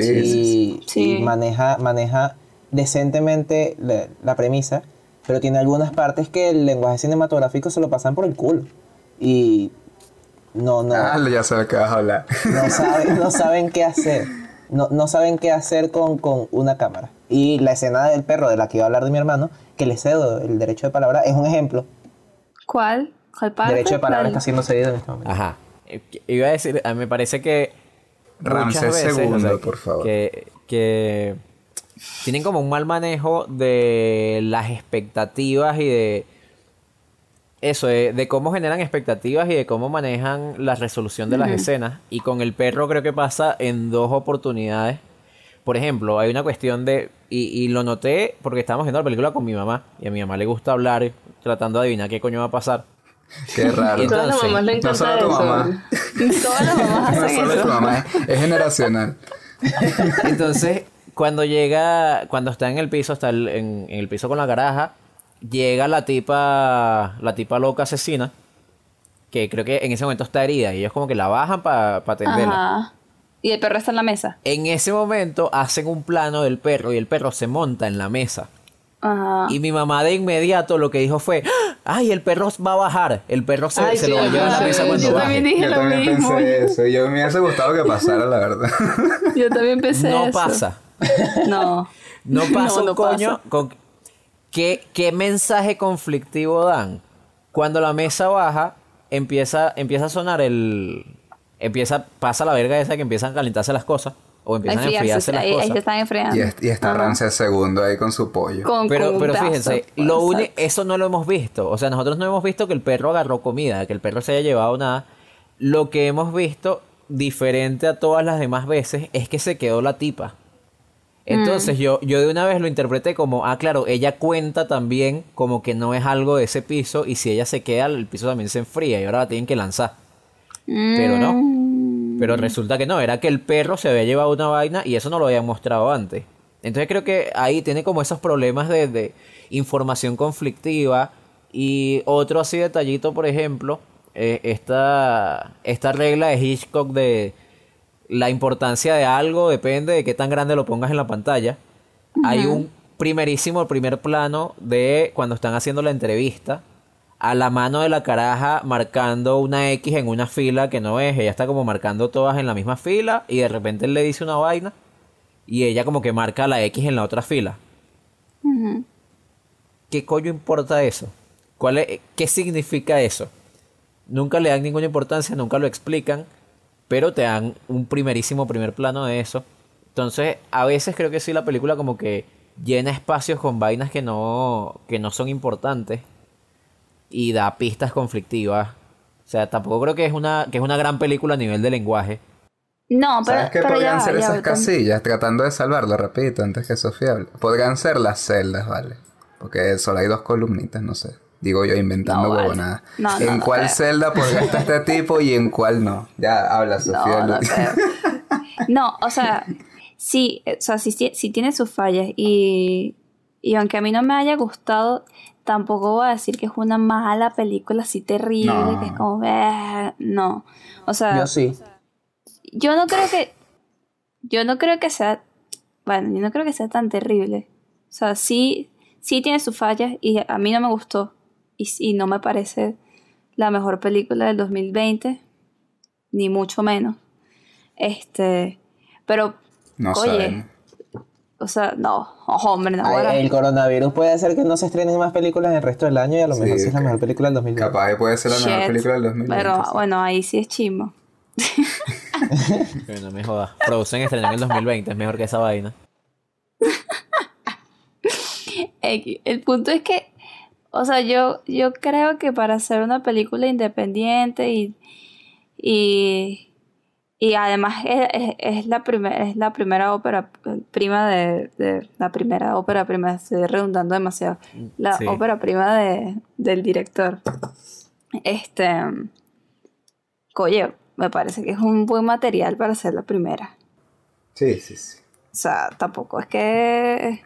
Speaker 3: Sí,
Speaker 5: y,
Speaker 3: sí,
Speaker 5: y maneja, maneja decentemente la, la premisa, pero tiene algunas partes que el lenguaje cinematográfico se lo pasan por el culo. Y no, no,
Speaker 3: Ah, ya sé de qué vas a hablar.
Speaker 5: no saben, no saben qué hacer. No, no saben qué hacer con, con una cámara. Y la escena del perro de la que iba a hablar de mi hermano, que le cedo el derecho de palabra, es un ejemplo.
Speaker 1: ¿Cuál? ¿Cuál parte?
Speaker 5: derecho de palabra
Speaker 1: La-
Speaker 5: está siendo cedido en este momento.
Speaker 2: Ajá. Eh, que- Iba a decir, a mí me parece que.
Speaker 3: Ramsés
Speaker 2: veces,
Speaker 3: II,
Speaker 2: o sea,
Speaker 3: por favor.
Speaker 2: Que, que tienen como un mal manejo de las expectativas y de. Eso, de, de cómo generan expectativas y de cómo manejan la resolución de las escenas. Y con el perro creo que pasa en dos oportunidades. Por ejemplo, hay una cuestión de. Y, y lo noté porque estábamos viendo la película con mi mamá. Y a mi mamá le gusta hablar tratando de adivinar qué coño va a pasar.
Speaker 3: Qué raro.
Speaker 2: Y
Speaker 4: Todas las mamás le
Speaker 3: no
Speaker 4: encanta
Speaker 3: solo tu
Speaker 4: eso.
Speaker 3: mamá.
Speaker 1: Todas las mamás
Speaker 3: No
Speaker 1: hacen
Speaker 3: solo
Speaker 1: eso.
Speaker 3: tu mamá, es, es generacional.
Speaker 2: Entonces, cuando llega, cuando está en el piso, está el- en, en el piso con la garaja, llega la tipa, la tipa loca asesina, que creo que en ese momento está herida, y ellos como que la bajan para atenderla.
Speaker 1: Ajá. Y el perro está en la mesa.
Speaker 2: En ese momento hacen un plano del perro y el perro se monta en la mesa.
Speaker 1: Ajá.
Speaker 2: Y mi mamá de inmediato lo que dijo fue, ¡Ah! ay, el perro va a bajar, el perro se,
Speaker 4: Ay,
Speaker 2: se
Speaker 4: sí,
Speaker 2: lo va a llevar a la mesa cuando
Speaker 1: yo
Speaker 2: baje.
Speaker 1: también dije
Speaker 3: Yo
Speaker 1: lo
Speaker 3: también
Speaker 1: mismo.
Speaker 3: pensé eso. Yo me hubiese gustado que pasara, la verdad.
Speaker 1: Yo también pensé
Speaker 2: No
Speaker 1: eso.
Speaker 2: pasa.
Speaker 1: No.
Speaker 2: No pasa un
Speaker 1: no
Speaker 2: coño
Speaker 1: pasa.
Speaker 2: con ¿Qué, qué mensaje conflictivo dan? Cuando la mesa baja, empieza, empieza a sonar el. Empieza, pasa la verga esa que empiezan a calentarse las cosas. O empiezan a
Speaker 1: enfriarse,
Speaker 2: las
Speaker 1: ahí, ahí
Speaker 2: cosas.
Speaker 1: se están enfriando.
Speaker 3: Y, es- y está. Ramsés II ahí con su pollo.
Speaker 1: Con- con
Speaker 2: Pero,
Speaker 1: un
Speaker 2: pero fíjense, lo
Speaker 1: Exacto.
Speaker 2: uni- eso no lo hemos visto. O sea, nosotros no hemos visto que el perro agarró comida, que el perro se haya llevado nada. Lo que hemos visto, diferente a todas las demás veces es que se quedó la tipa. Entonces yo, yo de una vez lo interpreté como, ah, claro, ella cuenta también como que no es algo de ese piso y si ella se queda, el piso también se enfría y ahora la tienen que lanzar. Pero no. Pero resulta que no, era que el perro se había llevado una vaina y eso no lo habían mostrado antes. Entonces creo que ahí tiene como esos problemas de, de información conflictiva y otro así detallito, por ejemplo, eh, esta, esta regla de Hitchcock de la importancia de algo depende de qué tan grande lo pongas en la pantalla. Hay un primerísimo, primer plano de cuando están haciendo la entrevista a la mano de la caraja marcando una X en una fila que no es, ella está como marcando todas en la misma fila y de repente él le dice una vaina y ella como que marca la X en la otra fila. ¿Qué coño importa eso? ¿Cuál es, ¿Qué significa eso? Nunca le dan ninguna importancia, nunca lo explican, pero te dan un primerísimo primer plano de eso. Entonces, a veces creo que sí la película como que llena espacios con vainas que no, que no son importantes y da pistas conflictivas. O sea, tampoco creo que es una, que es una gran película a nivel de lenguaje.
Speaker 1: No, pero.
Speaker 3: ¿Sabes qué
Speaker 1: pero
Speaker 3: podrían
Speaker 1: ya,
Speaker 3: ser
Speaker 1: ya,
Speaker 3: esas casillas? Tratando de salvarlo, repito, antes que Sofía hable. Podrían ser las celdas, ¿vale? Porque solo hay dos columnitas, no sé. Digo yo inventando
Speaker 1: No, vale.
Speaker 3: huevonadas.
Speaker 1: No, no,
Speaker 3: ¿En
Speaker 1: no
Speaker 3: cuál celda podría estar este tipo y en cuál no? Ya habla, Sofía.
Speaker 1: No, o sea, sí, o sea, sí, sí, sí tiene sus fallas y, y aunque a mí no me haya gustado, tampoco voy a decir que es una mala película así terrible,
Speaker 3: No.
Speaker 1: que es como, "Eh", no, o sea,
Speaker 5: Yo sí.
Speaker 1: yo no creo que, yo no creo que sea, bueno, yo no creo que sea tan terrible, o sea, sí, sí tiene sus fallas y a mí no me gustó y, y no me parece la mejor película del 2020, ni mucho menos. Este, pero,
Speaker 3: No
Speaker 1: oye,
Speaker 3: sabemos.
Speaker 1: O sea, no, ojo, hombre, no,
Speaker 5: Ay, el coronavirus puede hacer que no se estrenen más películas en el resto del año y a lo
Speaker 3: Sí,
Speaker 5: mejor sí es la mejor película del 2020.
Speaker 3: Capaz que puede ser la mejor película del 2020.
Speaker 1: Pero
Speaker 3: sí.
Speaker 1: bueno, ahí sí es chimo.
Speaker 2: Que no me jodas. Frozen estrenó en el 2020, es mejor que esa vaina.
Speaker 1: El punto es que, o sea, yo, yo creo que para hacer una película independiente y, y, y además es, es- es la primera es la primera ópera prima de, de- la primera ópera prima, estoy redundando demasiado, la
Speaker 2: Sí.
Speaker 1: ópera prima de, del director. Este, coño, me parece que es un buen material para hacer la primera.
Speaker 3: Sí, sí, sí.
Speaker 1: O sea, tampoco es que...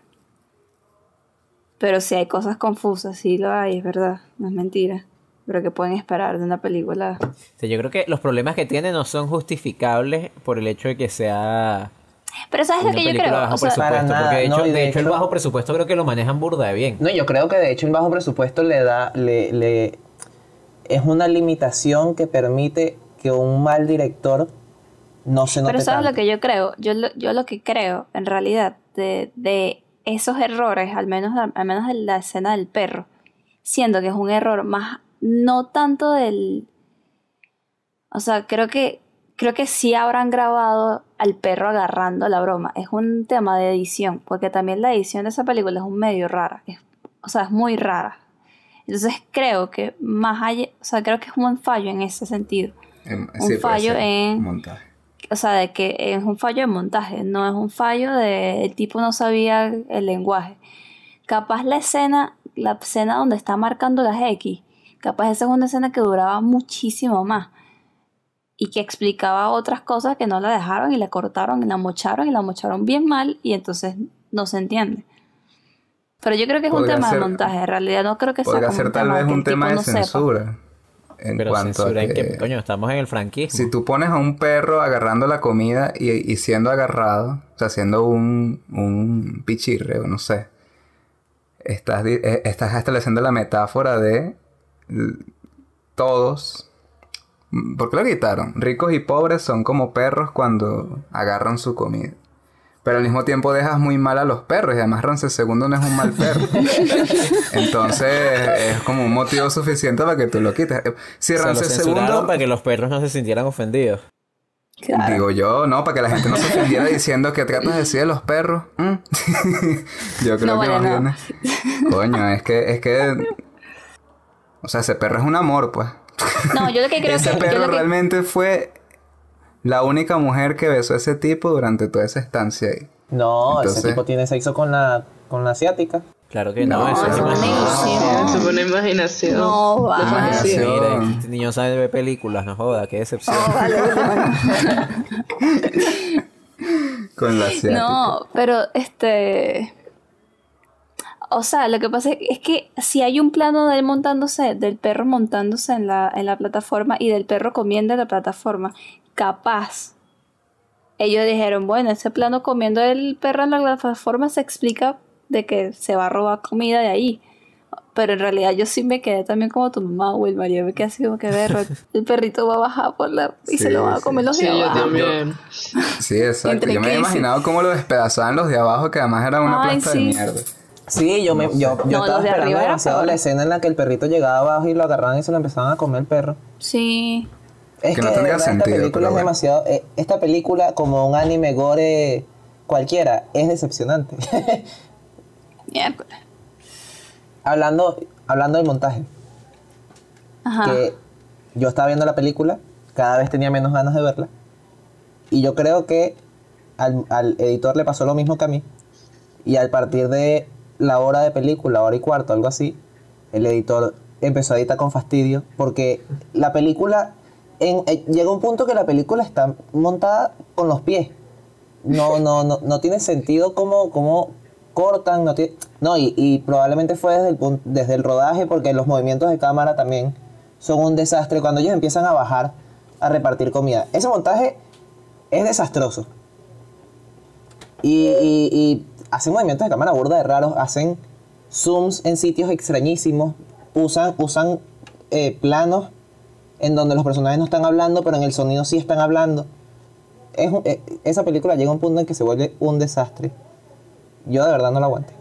Speaker 1: Pero sí hay cosas confusas, sí lo hay, es verdad, no es mentira. Pero que pueden esperar de una película.
Speaker 2: Sea, yo creo que los problemas que tiene no son justificables por el hecho de que sea
Speaker 1: Pero ¿sabes lo que yo creo?
Speaker 2: bajo
Speaker 1: O sea,
Speaker 2: presupuesto.
Speaker 5: Para nada,
Speaker 2: porque de hecho,
Speaker 5: no,
Speaker 2: de
Speaker 5: de
Speaker 2: hecho el bajo presupuesto creo que lo manejan burda de bien.
Speaker 5: No, yo creo que de hecho el bajo presupuesto le da, le, le es una limitación que permite que un mal director no se note
Speaker 1: pero ¿sabes
Speaker 5: tanto.
Speaker 1: lo que yo creo? Yo lo, yo lo que creo, en realidad, de, de esos errores, al menos, al menos de la escena del perro, siendo que es un error más, no tanto del... O sea, creo que, creo que sí habrán grabado al perro agarrando la broma. Es un tema de edición, porque también la edición de esa película es un medio rara. Es- o sea, es muy rara. Entonces creo que más allá, o sea, creo que es un fallo en ese sentido.
Speaker 3: Em,
Speaker 1: Un
Speaker 3: sí,
Speaker 1: fallo en-
Speaker 3: Montaje.
Speaker 1: O sea, de que es un fallo de montaje, no es un fallo de el tipo no sabía el lenguaje. Capaz la escena, la escena donde está marcando las X, capaz esa es una escena que duraba muchísimo más y que explicaba otras cosas que no la dejaron y la cortaron y la mocharon y la mocharon bien mal y entonces no se entiende. Pero yo creo que es un tema
Speaker 3: ser-
Speaker 1: de montaje, en realidad no creo que sea como
Speaker 3: ser
Speaker 1: un
Speaker 3: tal
Speaker 1: tema
Speaker 3: vez un tema de
Speaker 1: no sepa.
Speaker 3: censura. En
Speaker 2: Pero
Speaker 3: cuanto
Speaker 2: censura
Speaker 3: a
Speaker 2: en
Speaker 3: que...
Speaker 2: que, coño, estamos en el franquismo.
Speaker 3: Si tú pones a un perro agarrando la comida y, y siendo agarrado, o sea, siendo un, un pichirre o no sé, estás, eh, estás estableciendo la metáfora de todos. ¿Por qué lo quitaron? Ricos y pobres son como perros cuando agarran su comida. Pero al mismo tiempo dejas muy mal a los perros y además Ramsés II no es un mal perro. Entonces es como un motivo suficiente para que tú lo quites. Si
Speaker 2: censuraron
Speaker 3: II...
Speaker 2: para que los perros no se sintieran ofendidos.
Speaker 1: Claro.
Speaker 3: Digo yo, no, para que la gente no se ofendiera diciendo que tratas de decir de los perros. Mm. yo creo
Speaker 1: No,
Speaker 3: que
Speaker 1: vale,
Speaker 3: más
Speaker 1: no.
Speaker 3: Coño, es que, es que. O sea, ese perro es un amor, pues.
Speaker 1: No, yo lo que creo
Speaker 3: ese
Speaker 1: que, yo
Speaker 3: perro
Speaker 1: que-
Speaker 3: realmente fue la única mujer que besó a ese tipo durante toda esa estancia ahí.
Speaker 5: No, ese tipo tiene sexo con la, con la asiática.
Speaker 2: Claro que no,
Speaker 1: No,
Speaker 2: eso es
Speaker 1: eso es
Speaker 2: imaginación.
Speaker 4: Se pone imaginación.
Speaker 1: No,
Speaker 4: fantasía.
Speaker 3: Imaginación.
Speaker 2: Mira, este niño sabe ver películas, no joda, qué decepción.
Speaker 1: Oh, vale.
Speaker 3: Con la asiática.
Speaker 1: No, pero este. O sea, lo que pasa es que si hay un plano de él montándose, del perro montándose en la, en la plataforma y del perro comiendo en la plataforma, capaz. Ellos dijeron, bueno, ese plano comiendo el perro en la plataforma se explica de que se va a robar comida de ahí. Pero en realidad yo sí me quedé también como tu mamá, Wilmar. Yo me quedé así como que ver, el perrito va a bajar por la... y se
Speaker 3: Sí,
Speaker 1: lo va a
Speaker 3: sí.
Speaker 1: comer los
Speaker 4: Sí,
Speaker 1: de
Speaker 4: yo
Speaker 1: abajo.
Speaker 4: también.
Speaker 3: Sí, exacto.
Speaker 1: Entre
Speaker 3: Yo me había
Speaker 1: crisis.
Speaker 3: imaginado cómo lo despedazaban los de abajo, que además era una
Speaker 1: Ay,
Speaker 3: plasta
Speaker 1: sí.
Speaker 3: de mierda.
Speaker 5: Sí, yo, me, yo, yo
Speaker 1: No,
Speaker 5: estaba esperando demasiado la escena en la que el perrito llegaba abajo y lo agarraban y se lo empezaban a comer el perro.
Speaker 1: Sí.
Speaker 5: Es
Speaker 3: Que
Speaker 5: que,
Speaker 3: no
Speaker 5: verdad
Speaker 3: sentido,
Speaker 5: esta película
Speaker 3: pero
Speaker 5: es
Speaker 3: bueno.
Speaker 5: demasiado... eh, esta película, como un anime gore cualquiera, es decepcionante.
Speaker 1: Miércoles.
Speaker 5: hablando, hablando del montaje,
Speaker 1: Ajá.
Speaker 5: que yo estaba viendo la película, cada vez tenía menos ganas de verla, y yo creo que al, al editor le pasó lo mismo que a mí, y al partir de la hora de película, hora y cuarto, algo así, el editor empezó a editar con fastidio, porque la película, en, eh, llega un punto que la película está montada con los pies. No, no, no, no tiene sentido cómo, cómo cortan, no tiene, no, y, y probablemente fue desde el, desde el rodaje, porque los movimientos de cámara también son un desastre cuando ellos empiezan a bajar a repartir comida. Ese montaje es desastroso. Y, y- y hacen movimientos de cámara burda de raros, hacen zooms en sitios extrañísimos, usan, usan eh, planos en donde los personajes no están hablando, pero en el sonido sí están hablando. Es un- eh, esa película llega a un punto en que se vuelve un desastre. Yo de verdad no la aguanté.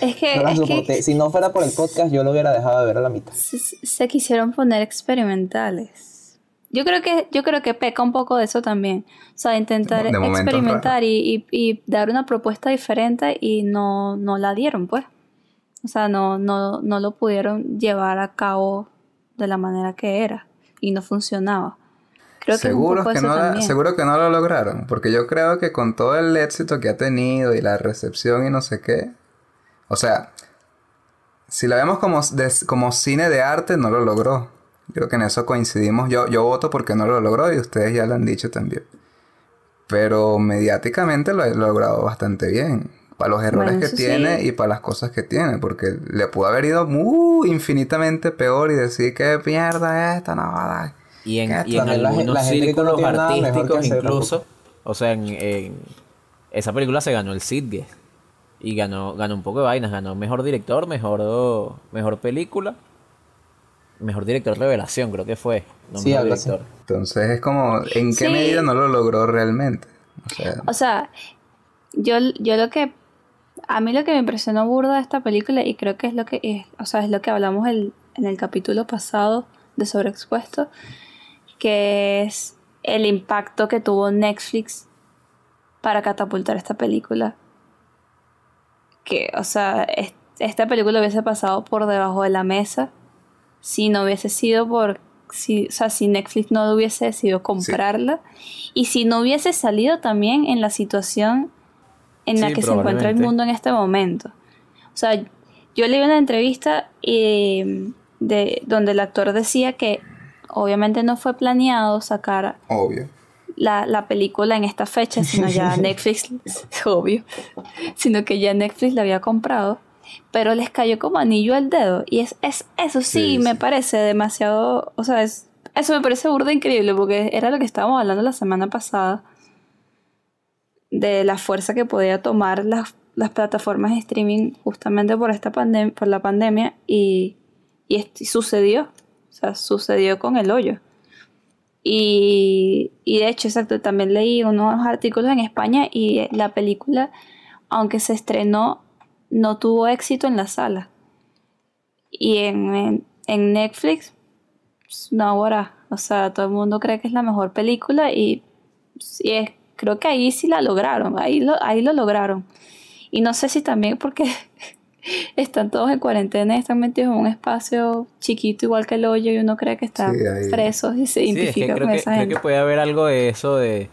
Speaker 1: Es que,
Speaker 5: no la
Speaker 1: es que
Speaker 5: soporté. Si no fuera por el podcast, yo lo hubiera dejado de ver a la mitad.
Speaker 1: se, se quisieron poner experimentales. Yo creo que yo creo que peca un poco de eso también. O sea, intentar
Speaker 3: momento
Speaker 1: experimentar y, y- y dar una propuesta diferente y no, no la dieron, pues. O sea, no, no, no lo pudieron llevar a cabo de la manera que era y no funcionaba. Creo
Speaker 3: Seguro que, no la- seguro que no lo lograron, porque yo creo que con todo el éxito que ha tenido y la recepción y no sé qué, o sea, si la vemos como, como cine de arte, no lo logró. Creo que en eso coincidimos. Yo, yo voto porque no lo logró y ustedes ya lo han dicho también. Pero mediáticamente lo ha logrado bastante bien. Para los errores
Speaker 1: Bueno,
Speaker 3: que tiene
Speaker 1: sí.
Speaker 3: y para las cosas que tiene. Porque le pudo haber ido muy infinitamente peor y decir que mierda es esta, no.
Speaker 2: Y en, y en
Speaker 5: la
Speaker 2: algunos
Speaker 5: la no
Speaker 2: círculos artísticos
Speaker 5: hacer
Speaker 2: incluso, o sea, en, en- esa película se ganó el Sitges y ganó, ganó un poco de vainas, ganó mejor director, mejor, mejor película, mejor director revelación, creo que fue, no
Speaker 5: Sí,
Speaker 2: mejor
Speaker 5: algo así.
Speaker 2: director.
Speaker 3: Entonces es como, ¿en qué
Speaker 1: Sí.
Speaker 3: medida no lo logró realmente? O sea,
Speaker 1: O sea, yo, yo lo que. A mí lo que me impresionó burda de esta película, y creo que es lo que es, o sea, es lo que hablamos el- en el capítulo pasado de Sobreexpuesto, que es el impacto que tuvo Netflix para catapultar esta película. Que, o sea, es- esta película hubiese pasado por debajo de la mesa si no hubiese sido por. Si, o sea, si Netflix no hubiese decidido comprarla y si no hubiese salido también en la situación en la que se encuentra el mundo en este momento. O sea, yo leí una entrevista eh, de, donde el actor decía que obviamente no fue planeado sacar
Speaker 3: obvio.
Speaker 1: la, la película en esta fecha, sino ya Netflix, obvio, sino que ya Netflix la había comprado, pero les cayó como anillo al dedo. Y es, es eso sí,
Speaker 3: Sí,
Speaker 1: me
Speaker 3: sí.
Speaker 1: parece demasiado, o sea, es, eso me parece burda increíble, porque era lo que estábamos hablando la semana pasada, de la fuerza que podía tomar las, las plataformas de streaming justamente por esta pandemia, por la pandemia, y, y sucedió, o sea, sucedió con el hoyo. Y, y de hecho, exacto, también leí unos artículos en España y la película, aunque se estrenó, no tuvo éxito en la sala. Y en, en, en Netflix, pues, no ahora. O sea, todo el mundo cree que es la mejor película y, sí es, creo que ahí sí la lograron, ahí lo, ahí lo lograron. Y no sé si también porque están todos en cuarentena y están metidos en un espacio chiquito igual que el hoyo y uno cree que están
Speaker 3: Sí,
Speaker 1: presos y se
Speaker 2: Sí, es que
Speaker 1: identifica
Speaker 2: creo,
Speaker 1: con
Speaker 2: que,
Speaker 1: esa
Speaker 2: creo
Speaker 1: gente.
Speaker 2: que puede haber algo de eso de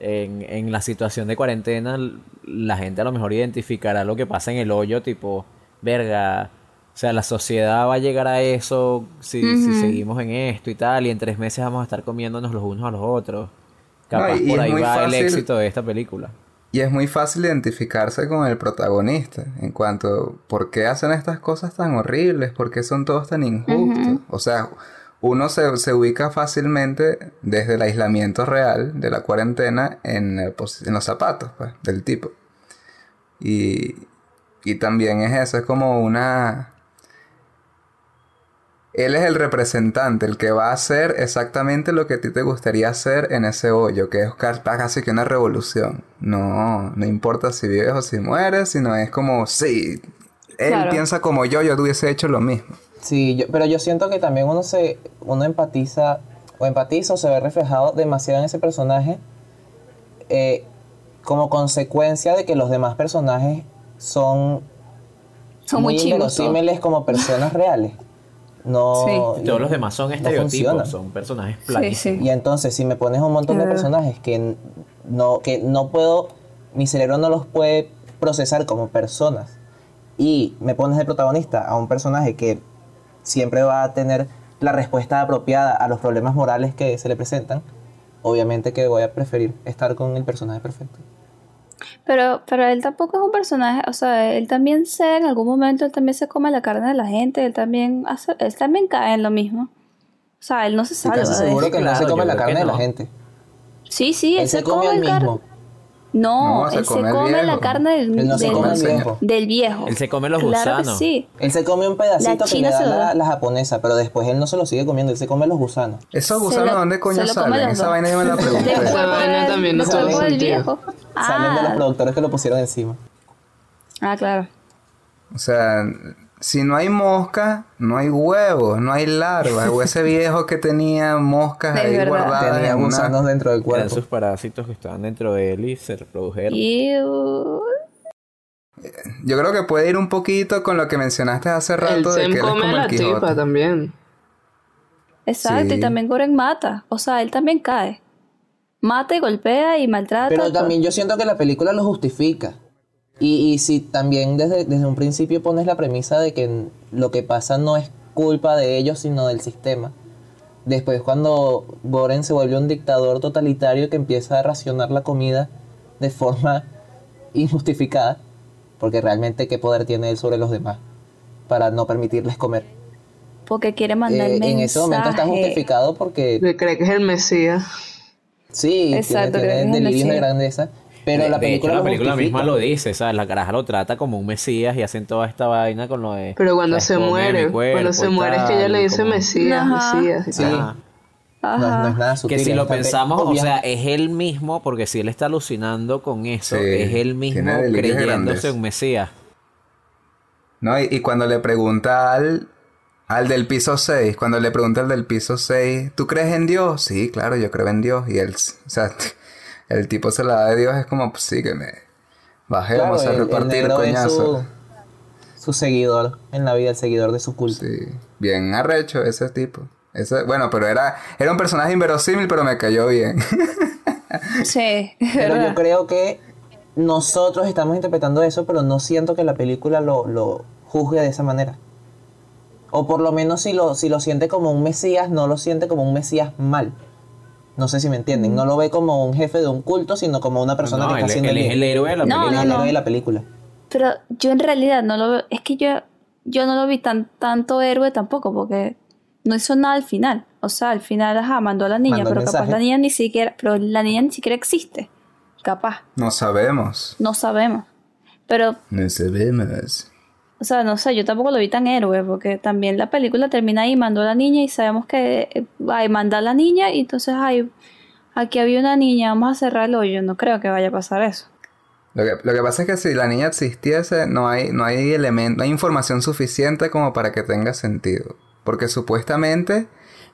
Speaker 2: en, en la situación de cuarentena la gente a lo mejor identificará lo que pasa en el hoyo tipo verga o sea la sociedad va a llegar a eso si, si
Speaker 1: Ujú.
Speaker 2: seguimos en esto y tal y en tres meses vamos a estar comiéndonos los unos a los otros
Speaker 3: No,
Speaker 2: capaz
Speaker 3: y
Speaker 2: por
Speaker 3: es
Speaker 2: ahí
Speaker 3: muy
Speaker 2: va el
Speaker 3: fácil-
Speaker 2: éxito de esta película
Speaker 3: Y es muy fácil identificarse con el protagonista en cuanto por qué hacen estas cosas tan horribles, por qué son todos tan injustos. O sea, uno se, se ubica fácilmente desde el aislamiento real de la cuarentena en, el pos- en los zapatos pues, del tipo. Y, y también es eso, es como una... Él es el representante, el que va a hacer exactamente lo que a ti te gustaría hacer en ese hoyo, que es ca- casi que una revolución. No, no importa si vives o si mueres, sino es como, sí, él
Speaker 1: Claro.
Speaker 3: piensa como yo, yo hubiese hecho lo mismo.
Speaker 5: Sí, yo, pero yo siento que también uno se uno empatiza o empatiza o se ve reflejado demasiado en ese personaje eh, como consecuencia de que los demás personajes son,
Speaker 1: Son muy
Speaker 5: inverosímiles como personas reales. No,
Speaker 2: Y todos los demás son
Speaker 5: no
Speaker 2: estereotipos
Speaker 5: funciona.
Speaker 2: son personajes
Speaker 1: Sí,
Speaker 2: planísimos
Speaker 1: sí.
Speaker 5: Y entonces, si me pones un montón de personajes que n- no, que no puedo, mi cerebro no los puede procesar como personas, y me pones de protagonista a un personaje que siempre va a tener la respuesta apropiada a los problemas morales que se le presentan, obviamente que voy a preferir estar con el personaje perfecto.
Speaker 1: Pero, pero él tampoco es un personaje, o sea, él también se, en algún momento, él también se come la carne de la gente, él también hace, él también cae en lo mismo. O sea, él no se salva.
Speaker 5: casi seguro que no
Speaker 2: claro,
Speaker 5: se come la carne de la gente.
Speaker 1: Sí, sí, él,
Speaker 5: Él se come
Speaker 1: el car-
Speaker 5: mismo.
Speaker 1: No,
Speaker 3: No, se
Speaker 1: él se
Speaker 3: come
Speaker 1: la carne del,
Speaker 5: Él no se
Speaker 1: del-
Speaker 5: come viejo.
Speaker 1: del viejo.
Speaker 2: Él se come los
Speaker 1: claro que
Speaker 2: gusanos.
Speaker 1: sí.
Speaker 5: Él se come un pedacito que
Speaker 1: china
Speaker 5: le da la, japonesa, pero después él no se lo sigue comiendo, él se come los gusanos.
Speaker 3: ¿Esos gusanos
Speaker 1: lo-
Speaker 3: dónde coño salen? Esa vaina yo me la pregunté.
Speaker 4: Esa vaina también no
Speaker 1: cuerpo del viejo.
Speaker 5: Salen de los
Speaker 1: Ah,
Speaker 5: productores que lo pusieron encima.
Speaker 1: ah, claro.
Speaker 3: O sea, si no hay moscas, no hay huevos, no hay larvas. O ese viejo que tenía moscas ahí
Speaker 1: verdad.
Speaker 3: guardadas
Speaker 5: Tenía
Speaker 3: en una-
Speaker 5: gusanos dentro del
Speaker 2: eran
Speaker 5: cuerpo.
Speaker 2: sus parásitos que estaban dentro de él y se reprodujeron.
Speaker 3: Yo creo que puede ir un poquito con lo que mencionaste hace rato de que él es como el
Speaker 4: la
Speaker 3: Quijote.
Speaker 4: tipa también.
Speaker 1: Exacto,
Speaker 3: Sí.
Speaker 1: y también Goren mata. O sea, él también cae. Mata y golpea y maltrata.
Speaker 5: Pero
Speaker 1: todo.
Speaker 5: también yo siento que la película lo justifica. Y, y si también desde, desde un principio pones la premisa de que lo que pasa no es culpa de ellos, sino del sistema. Después cuando Goren se vuelve un dictador totalitario que empieza a racionar la comida de forma injustificada, porque realmente qué poder tiene él sobre los demás para no permitirles comer.
Speaker 1: Porque quiere mandar
Speaker 5: Eh,
Speaker 1: el
Speaker 5: en ese momento está justificado porque
Speaker 4: Le cree que es el Mesías.
Speaker 5: sí,
Speaker 1: Exacto,
Speaker 5: tiene,
Speaker 1: que
Speaker 5: tiene delirios de
Speaker 1: Mesías.
Speaker 5: grandeza, pero
Speaker 2: De-
Speaker 5: la
Speaker 2: de hecho,
Speaker 5: película,
Speaker 2: la
Speaker 5: lo
Speaker 2: película
Speaker 5: justifica.
Speaker 2: misma lo dice, ¿sabes? La caraja lo trata como un mesías y hacen toda esta vaina con lo de...
Speaker 4: Pero cuando se
Speaker 2: "Come mi
Speaker 4: muere,
Speaker 2: cuerpo
Speaker 4: cuando se muere es que
Speaker 2: tal",
Speaker 4: ella le dice
Speaker 2: como-
Speaker 4: Mesías,
Speaker 1: Ajá.
Speaker 4: Mesías. y
Speaker 5: Sí.
Speaker 2: Ajá.
Speaker 5: No, es- no es
Speaker 1: Ajá.
Speaker 5: nada sutil.
Speaker 2: Que si lo pensamos, o sea, es él mismo, porque si él está alucinando con eso,
Speaker 3: Sí,
Speaker 2: es él mismo
Speaker 3: de
Speaker 2: creyéndose un mesías.
Speaker 3: No, y, y cuando le pregunta al, al del piso 6, cuando le pregunta al del piso 6, ¿tú crees en Dios? Sí, claro, yo creo en Dios. Y él, o sea, el tipo se la da de Dios, es como, pues sí, que me baje,
Speaker 5: Claro,
Speaker 3: vamos a
Speaker 5: el- el
Speaker 3: repartir
Speaker 5: es
Speaker 3: coñazo.
Speaker 5: su, su seguidor en la vida, el seguidor de su culto.
Speaker 3: Sí, bien arrecho ese tipo. Ese, bueno, pero era, era un personaje inverosímil, pero me cayó bien.
Speaker 1: Sí,
Speaker 5: Pero yo creo que nosotros estamos interpretando eso, pero no siento que la película lo, lo juzgue de esa manera. O por lo menos si lo, si lo siente como un mesías, no lo siente como un mesías mal. No sé si me entienden. No lo ve como un jefe de un culto, sino como una persona
Speaker 2: No,
Speaker 5: que está
Speaker 2: él,
Speaker 5: haciendo
Speaker 2: él
Speaker 5: el
Speaker 2: es el héroe de la
Speaker 1: No,
Speaker 2: película.
Speaker 5: el
Speaker 1: no.
Speaker 5: héroe de la película.
Speaker 1: Pero yo en realidad no lo veo. Es que yo, yo no lo vi tan tanto héroe tampoco, porque no hizo nada al final. O sea, al final ajá, mandó a la niña,
Speaker 5: Mandó el
Speaker 1: pero capaz la niña ni siquiera, pero la niña ni siquiera existe. Capaz,
Speaker 3: no sabemos.
Speaker 1: no sabemos. Pero,
Speaker 3: No sabemos.
Speaker 1: O sea, no sé, yo tampoco lo vi tan héroe, porque también la película termina ahí, mandó a la niña y sabemos que eh, ay, manda a la niña y entonces ay, aquí había una niña, vamos a cerrar el hoyo. No creo que vaya a pasar eso.
Speaker 3: Lo que, lo que pasa es que si la niña existiese, no hay, no hay elemento, no hay información suficiente como para que tenga sentido. Porque supuestamente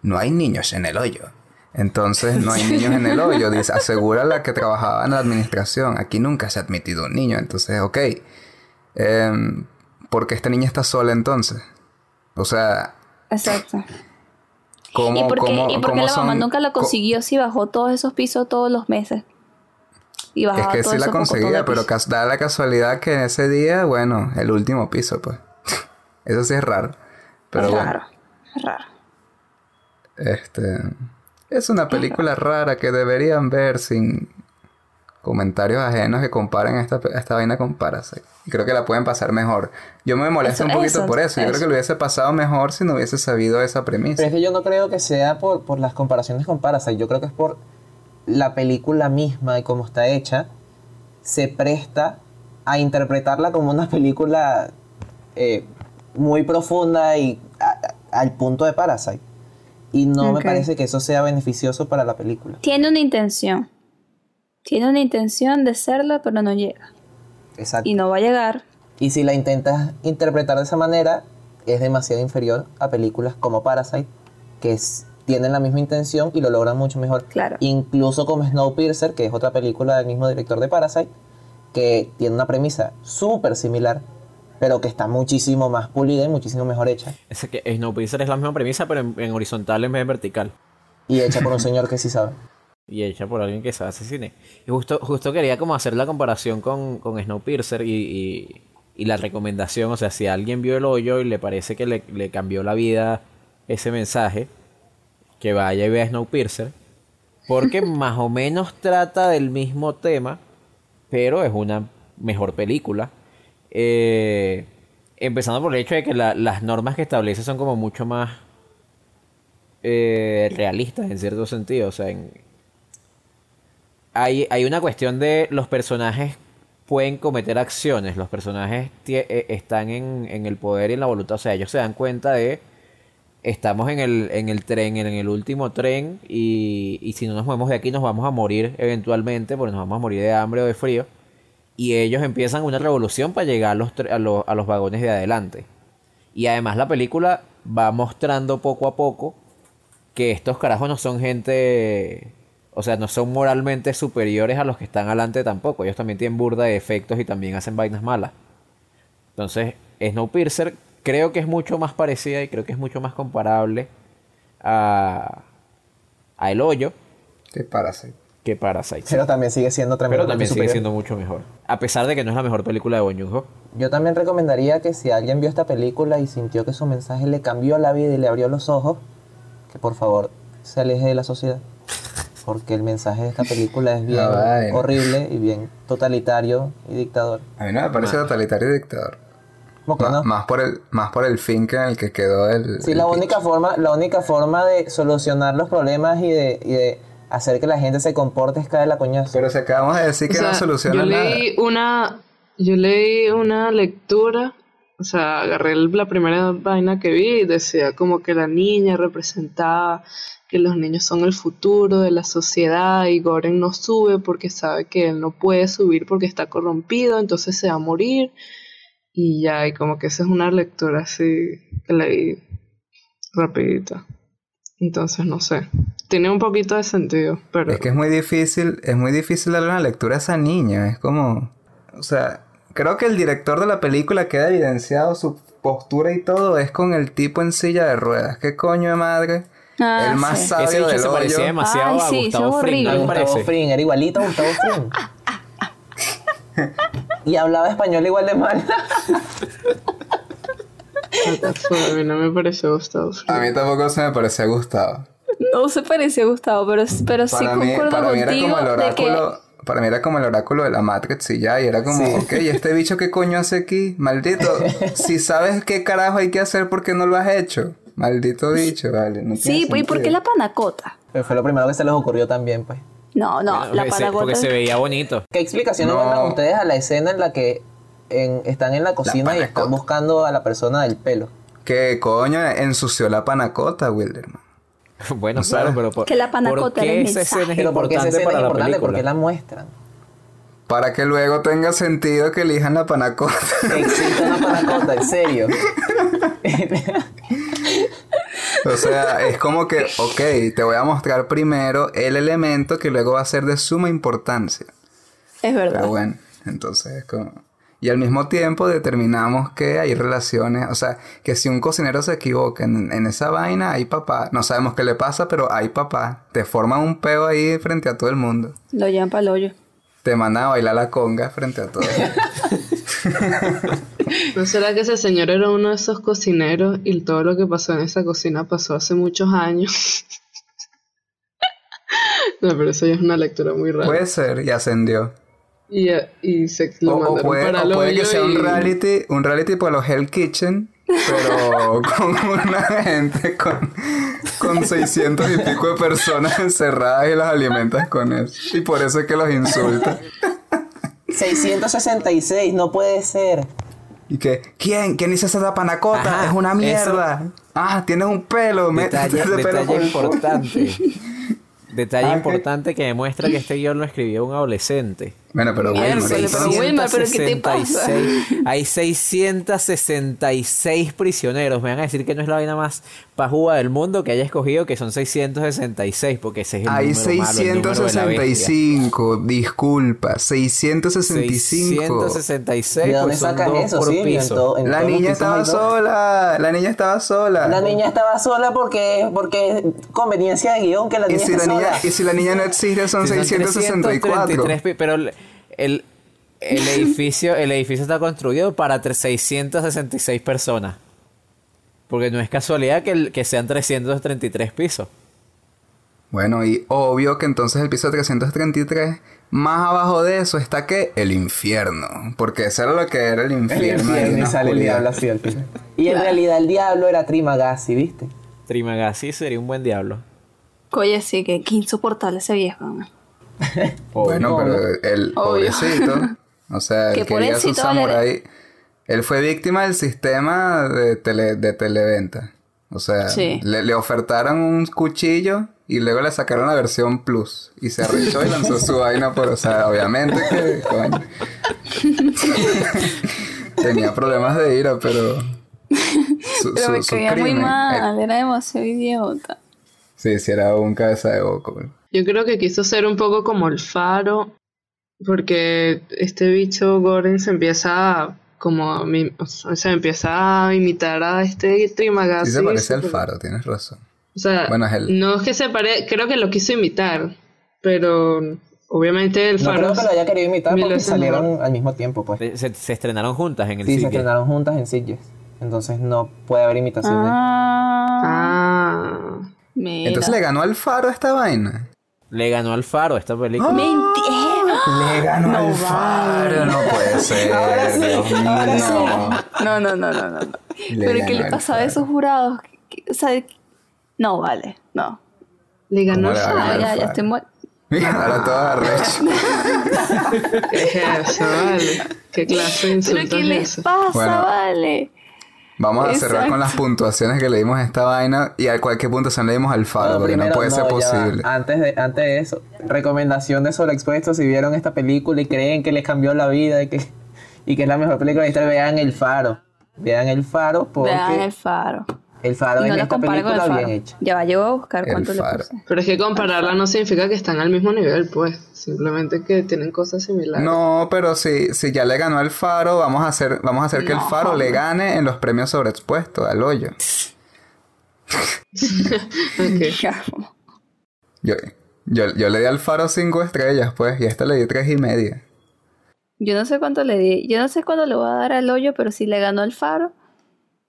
Speaker 3: no hay niños en el hoyo. Entonces no hay niños en el hoyo. Dice, asegura la que trabajaba en la administración. Aquí nunca se ha admitido un niño. Entonces, ok. Em, ¿por qué esta niña está sola entonces? O sea,
Speaker 1: Exacto.
Speaker 3: ¿cómo,
Speaker 1: ¿Y por qué,
Speaker 3: cómo-
Speaker 1: y por qué
Speaker 3: cómo
Speaker 1: la mamá nunca la
Speaker 3: co-
Speaker 1: consiguió si bajó todos esos pisos todos los meses? Y
Speaker 3: Es que sí la conseguía, pero da la casualidad que en ese día, bueno, el último piso, pues. Eso sí es raro. Pero
Speaker 1: es
Speaker 3: bueno,
Speaker 1: raro, es raro.
Speaker 3: este es una película rara que deberían ver sin comentarios ajenos que comparen esta, esta vaina con Parasite. Y creo que la pueden pasar mejor. Yo me molesto
Speaker 1: Eso-
Speaker 3: un poquito
Speaker 1: eso,
Speaker 3: por eso. Yo creo que lo hubiese pasado mejor si no hubiese sabido esa premisa.
Speaker 5: Pero es que yo no creo que sea por, por las comparaciones con Parasite. Yo creo que es por la película misma y cómo está hecha. Se presta a interpretarla como una película eh, muy profunda y a- a- al punto de Parasite. Y no me parece que eso sea beneficioso para la película.
Speaker 1: Tiene una intención. Tiene una intención de serlo, pero no llega.
Speaker 5: Exacto.
Speaker 1: Y no va a llegar.
Speaker 5: Y si la intentas interpretar de esa manera, es demasiado inferior a películas como Parasite, que es- tienen la misma intención y lo logran mucho mejor.
Speaker 1: Claro.
Speaker 5: Incluso como Snowpiercer, que es otra película del mismo director de Parasite, que tiene una premisa súper similar, pero que está muchísimo más pulida y muchísimo mejor hecha.
Speaker 2: Es que Snowpiercer es la misma premisa, pero en, en horizontal en vez de vertical.
Speaker 5: Y hecha por un señor que sí sabe.
Speaker 2: Y hecha por alguien que sabe hacer cine. Y justo, justo quería como hacer la comparación con, con Snowpiercer y, y, y la recomendación. O sea, si alguien vio el hoyo y le parece que le, le cambió la vida ese mensaje, que vaya y vea Snowpiercer. Porque más o menos trata del mismo tema, pero es una mejor película. Eh, empezando por el hecho de que la- las normas que establece son como mucho más eh, realistas en cierto sentido. O sea, en- hay, hay una cuestión de los personajes pueden cometer acciones, los personajes eh, están en, en el poder y en la voluntad, o sea, ellos se dan cuenta de estamos en el, en el tren, en el último tren y, y si no nos movemos de aquí nos vamos a morir eventualmente porque nos vamos a morir de hambre o de frío y ellos empiezan una revolución para llegar a los, a los, a los vagones de adelante. Y además la película va mostrando poco a poco que estos carajos no son gente, o sea, no son moralmente superiores a los que están adelante tampoco. Ellos también tienen burda de efectos y también hacen vainas malas. Entonces, Snowpiercer creo que es mucho más parecida y creo que es mucho más comparable a, a El Hoyo
Speaker 3: Que Parasite.
Speaker 2: que Parasite.
Speaker 5: Pero también sigue siendo
Speaker 2: Pero
Speaker 5: tremendo.
Speaker 2: también sigue siendo mucho mejor. A pesar de que no es la mejor película de Joon-ho.
Speaker 5: Yo también recomendaría que si alguien vio esta película y sintió que su mensaje le cambió la vida y le abrió los ojos, que por favor se aleje de la sociedad. Porque el mensaje de esta película es bien horrible y bien totalitario y dictador.
Speaker 3: A mí no me parece totalitario y dictador. Más, por el, más por el fin que en el que quedó el.
Speaker 5: Sí,
Speaker 3: el
Speaker 5: la única forma, la única forma de solucionar los problemas y de, y de hacer que la gente se comporte es caer la coñazo.
Speaker 3: Pero si acabamos de decir
Speaker 4: O
Speaker 3: que
Speaker 4: sea,
Speaker 3: no soluciona
Speaker 4: yo
Speaker 3: nada.
Speaker 4: leí una yo leí una lectura o sea agarré la primera vaina que vi y decía como que la niña representaba que los niños son el futuro de la sociedad y Goren no sube porque sabe que él no puede subir porque está corrompido entonces se va a morir y ya y como que esa es una lectura así que leí rapidita entonces no sé tiene un poquito de sentido pero
Speaker 3: Es que es muy difícil, es muy difícil darle una lectura a esa niña. Es como. O sea, creo que el director de la película queda evidenciado su postura y todo es con el tipo en silla de ruedas. ¿Qué coño de madre?
Speaker 1: Ah,
Speaker 3: el más
Speaker 1: sí.
Speaker 2: Ese
Speaker 3: sabio
Speaker 2: bicho
Speaker 3: del
Speaker 2: se parecía demasiado
Speaker 1: Ay,
Speaker 2: a
Speaker 1: sí,
Speaker 2: Gustavo Fring, ¿no
Speaker 5: A. Gustavo? Fring, era igualito a Gustavo Fring. y hablaba español igual de mal.
Speaker 4: a mí no me pareció Gustavo Fring.
Speaker 3: A mí tampoco se me parecía Gustavo.
Speaker 1: No se pareció a Gustavo, pero, pero sí
Speaker 3: mí,
Speaker 1: concuerdo
Speaker 3: para mí era
Speaker 1: contigo
Speaker 3: como el
Speaker 1: de que.
Speaker 3: Para mí era como el oráculo de la Matrix y ya, y era como,
Speaker 5: Sí.
Speaker 3: ok, ¿y este bicho qué coño hace aquí? Maldito, si sabes qué carajo hay que hacer, ¿por qué no lo has hecho? Maldito bicho, vale. No
Speaker 1: Sí,
Speaker 3: tiene
Speaker 1: ¿y por qué la panacota?
Speaker 5: Pero fue lo primero que se les ocurrió también, pues.
Speaker 1: No, no,
Speaker 2: Bueno,
Speaker 1: la
Speaker 2: porque, se, porque
Speaker 1: panacota.
Speaker 2: se veía bonito.
Speaker 5: ¿Qué explicaciones
Speaker 3: No.
Speaker 5: mandan ustedes a la escena en la que en- están en la cocina y
Speaker 3: panacota.
Speaker 5: están buscando a la persona del pelo?
Speaker 3: ¿Qué coño ensució la panacota, Wilderman?
Speaker 2: Bueno,
Speaker 3: O sea,
Speaker 2: claro, pero por,
Speaker 1: que la panacota
Speaker 2: ¿por qué esa escena es
Speaker 1: mensaje.
Speaker 5: Pero esa
Speaker 2: importante
Speaker 5: escena es
Speaker 2: para la
Speaker 5: importante
Speaker 2: película?
Speaker 5: porque la muestran.
Speaker 3: Para que luego tenga sentido que elijan la panacota.
Speaker 5: Existe una panacota, en serio.
Speaker 3: o sea, es como que, ok, te voy a mostrar primero el elemento que luego va a ser de suma importancia.
Speaker 1: Es verdad.
Speaker 3: Pero bueno, entonces es como... Y al mismo tiempo determinamos que hay relaciones, o sea, que si un cocinero se equivoca en, en esa vaina, hay papá. No sabemos qué le pasa, pero hay papá. Te forman un peo ahí frente a todo el mundo.
Speaker 1: Lo llevan para el hoyo.
Speaker 3: Te mandan a bailar la conga frente a todos.
Speaker 4: ¿No será que ese señor era uno de esos cocineros y todo lo que pasó en esa cocina pasó hace muchos años? no, pero eso ya es una lectura muy rara.
Speaker 3: Puede ser, y ascendió.
Speaker 4: Y, y se lo
Speaker 3: O,
Speaker 4: mandaron
Speaker 3: puede,
Speaker 4: para
Speaker 3: o puede que sea un reality, un reality por los Hell Kitchen, pero con una gente con, con 600 y pico de personas encerradas y las alimentas con eso. Y por eso es que los insulta.
Speaker 5: 666, no puede ser.
Speaker 3: Y que, ¿quién? ¿Quién hizo esa panacota?
Speaker 2: Ajá,
Speaker 3: es una mierda. Ah, tienes un pelo. métete
Speaker 2: Detalle,
Speaker 3: pelo
Speaker 2: detalle
Speaker 3: por
Speaker 2: importante. Detalle
Speaker 3: Ah, ¿qué?
Speaker 2: importante que demuestra que este guion lo escribió un adolescente.
Speaker 3: Bueno, pero Wilmer,
Speaker 1: pero
Speaker 3: entonces-
Speaker 1: Wilmer, ¿pero qué te pasa?
Speaker 2: 666 Hay 666 prisioneros. Me van a decir que no es la vaina más pajúa del mundo que haya escogido, que son 666, porque ese es el
Speaker 3: Hay
Speaker 2: número malo, el número de la bestia.
Speaker 3: 665, disculpa, 665.
Speaker 2: 666,
Speaker 5: ¿De dónde
Speaker 2: pues
Speaker 5: sacan eso? Sí, en en
Speaker 3: La niña estaba sola, la niña estaba sola.
Speaker 5: La niña estaba sola porque, porque conveniencia de guion que la
Speaker 3: y
Speaker 5: niña
Speaker 3: si
Speaker 5: esté
Speaker 3: la niña,
Speaker 5: sola.
Speaker 3: y si la niña no existe son
Speaker 2: Sí, son
Speaker 3: 664.
Speaker 2: 333 pi- pero el, el, el edificio el edificio está construido para tre- 666 personas. Porque no es casualidad que, el- que sean 333 pisos.
Speaker 3: Bueno, y obvio que entonces el piso 333, más abajo de eso está que el infierno. Porque eso era lo que era el
Speaker 5: El
Speaker 3: infierno. en
Speaker 5: infierno y sale el diablo así al final. Y en realidad el diablo era Trimagasi, ¿viste?
Speaker 2: Trimagasi sería un buen diablo.
Speaker 1: Oye, sí, que, que insoportable ese viejo. ¿no?
Speaker 3: Bueno, pero el
Speaker 1: Obvio.
Speaker 3: pobrecito, o sea,
Speaker 1: Que
Speaker 3: él quería su samurái. Él fue víctima del sistema de, tele, de televenta. O sea,
Speaker 1: Sí.
Speaker 3: le, le ofertaron un cuchillo y luego le sacaron la versión plus. Y se arrechó y lanzó su vaina por, o sea, obviamente que, coño. Tenía problemas de ira, pero... Su,
Speaker 1: Pero
Speaker 3: su-
Speaker 1: me caía muy
Speaker 3: crimen,
Speaker 1: mal,
Speaker 3: eh,
Speaker 1: era demasiado idiota.
Speaker 3: sí, sí, era un cabeza de boco.
Speaker 4: Yo creo que quiso ser un poco como el faro, porque este bicho Goren se empieza a, como a mi- o sea, empieza a imitar a este Trimagasi.
Speaker 3: Sí se parece al faro, tienes razón.
Speaker 4: O sea,
Speaker 3: Bueno, es él.
Speaker 4: no es que se pare, creo que lo quiso imitar, pero obviamente el
Speaker 5: No
Speaker 4: faro.
Speaker 5: creo que lo haya querido imitar porque salieron
Speaker 4: mejor.
Speaker 5: al mismo tiempo, pues.
Speaker 2: Se, estrenaron juntas en el
Speaker 5: Sí, se estrenaron juntas en Sitges. Entonces no puede haber imitaciones.
Speaker 1: Ah,
Speaker 4: Ah,
Speaker 1: mira.
Speaker 3: Entonces le ganó al faro esta vaina.
Speaker 2: Le ganó al faro esta película.
Speaker 1: Mentira.
Speaker 3: Le ganó al faro, no puede ser.
Speaker 5: Ahora sí,
Speaker 3: Dios mío.
Speaker 5: ahora sí.
Speaker 1: No, no, no, no, no.
Speaker 3: Le
Speaker 1: Pero ¿qué le
Speaker 3: al
Speaker 1: pasaba a esos jurados? ¿Qué- O sea, no vale, no.
Speaker 4: le ganó
Speaker 3: ¿Cómo
Speaker 4: el
Speaker 3: le va a
Speaker 1: Ah,
Speaker 3: ganar
Speaker 4: faro.
Speaker 3: al
Speaker 1: ya, ya
Speaker 3: faro?
Speaker 1: estoy.
Speaker 3: Mira, ahora todo arrecho.
Speaker 4: ¿Qué es eso, vale? ¿Qué clase de
Speaker 1: ¿Pero
Speaker 4: insulto
Speaker 1: qué
Speaker 4: es
Speaker 1: les pasa,
Speaker 3: Bueno.
Speaker 1: vale?
Speaker 3: Vamos a cerrar
Speaker 1: Exacto.
Speaker 3: con las puntuaciones que le dimos a esta vaina y a cualquier puntuación le dimos al faro,
Speaker 5: No,
Speaker 3: porque no puede ser
Speaker 5: va.
Speaker 3: posible.
Speaker 5: Antes de, antes de eso, recomendación de Sobreexpuesto, si vieron esta película y creen que les cambió la vida y que, y que es la mejor película de la historia, vean El Faro. Vean El Faro porque
Speaker 1: Vean el
Speaker 5: el,
Speaker 1: faro. Y
Speaker 5: es
Speaker 1: no
Speaker 5: esta
Speaker 1: el
Speaker 5: película
Speaker 1: faro.
Speaker 5: bien hecha.
Speaker 1: Ya va, yo voy a buscar
Speaker 3: El
Speaker 1: cuánto le
Speaker 3: faro.
Speaker 1: puse.
Speaker 4: Pero es que compararla no significa que están al mismo nivel, pues. Simplemente que tienen cosas similares.
Speaker 3: No, pero si, si ya le ganó al faro, vamos a hacer, vamos a hacer que el faro le gane en los premios sobreexpuestos al hoyo.
Speaker 4: Ok.
Speaker 1: Ya.
Speaker 3: Yo, yo, yo le di al faro cinco estrellas, pues, y a esta le di tres y media.
Speaker 1: Yo no sé cuánto le di. Yo no sé cuánto le voy a dar al hoyo, pero si le ganó el faro,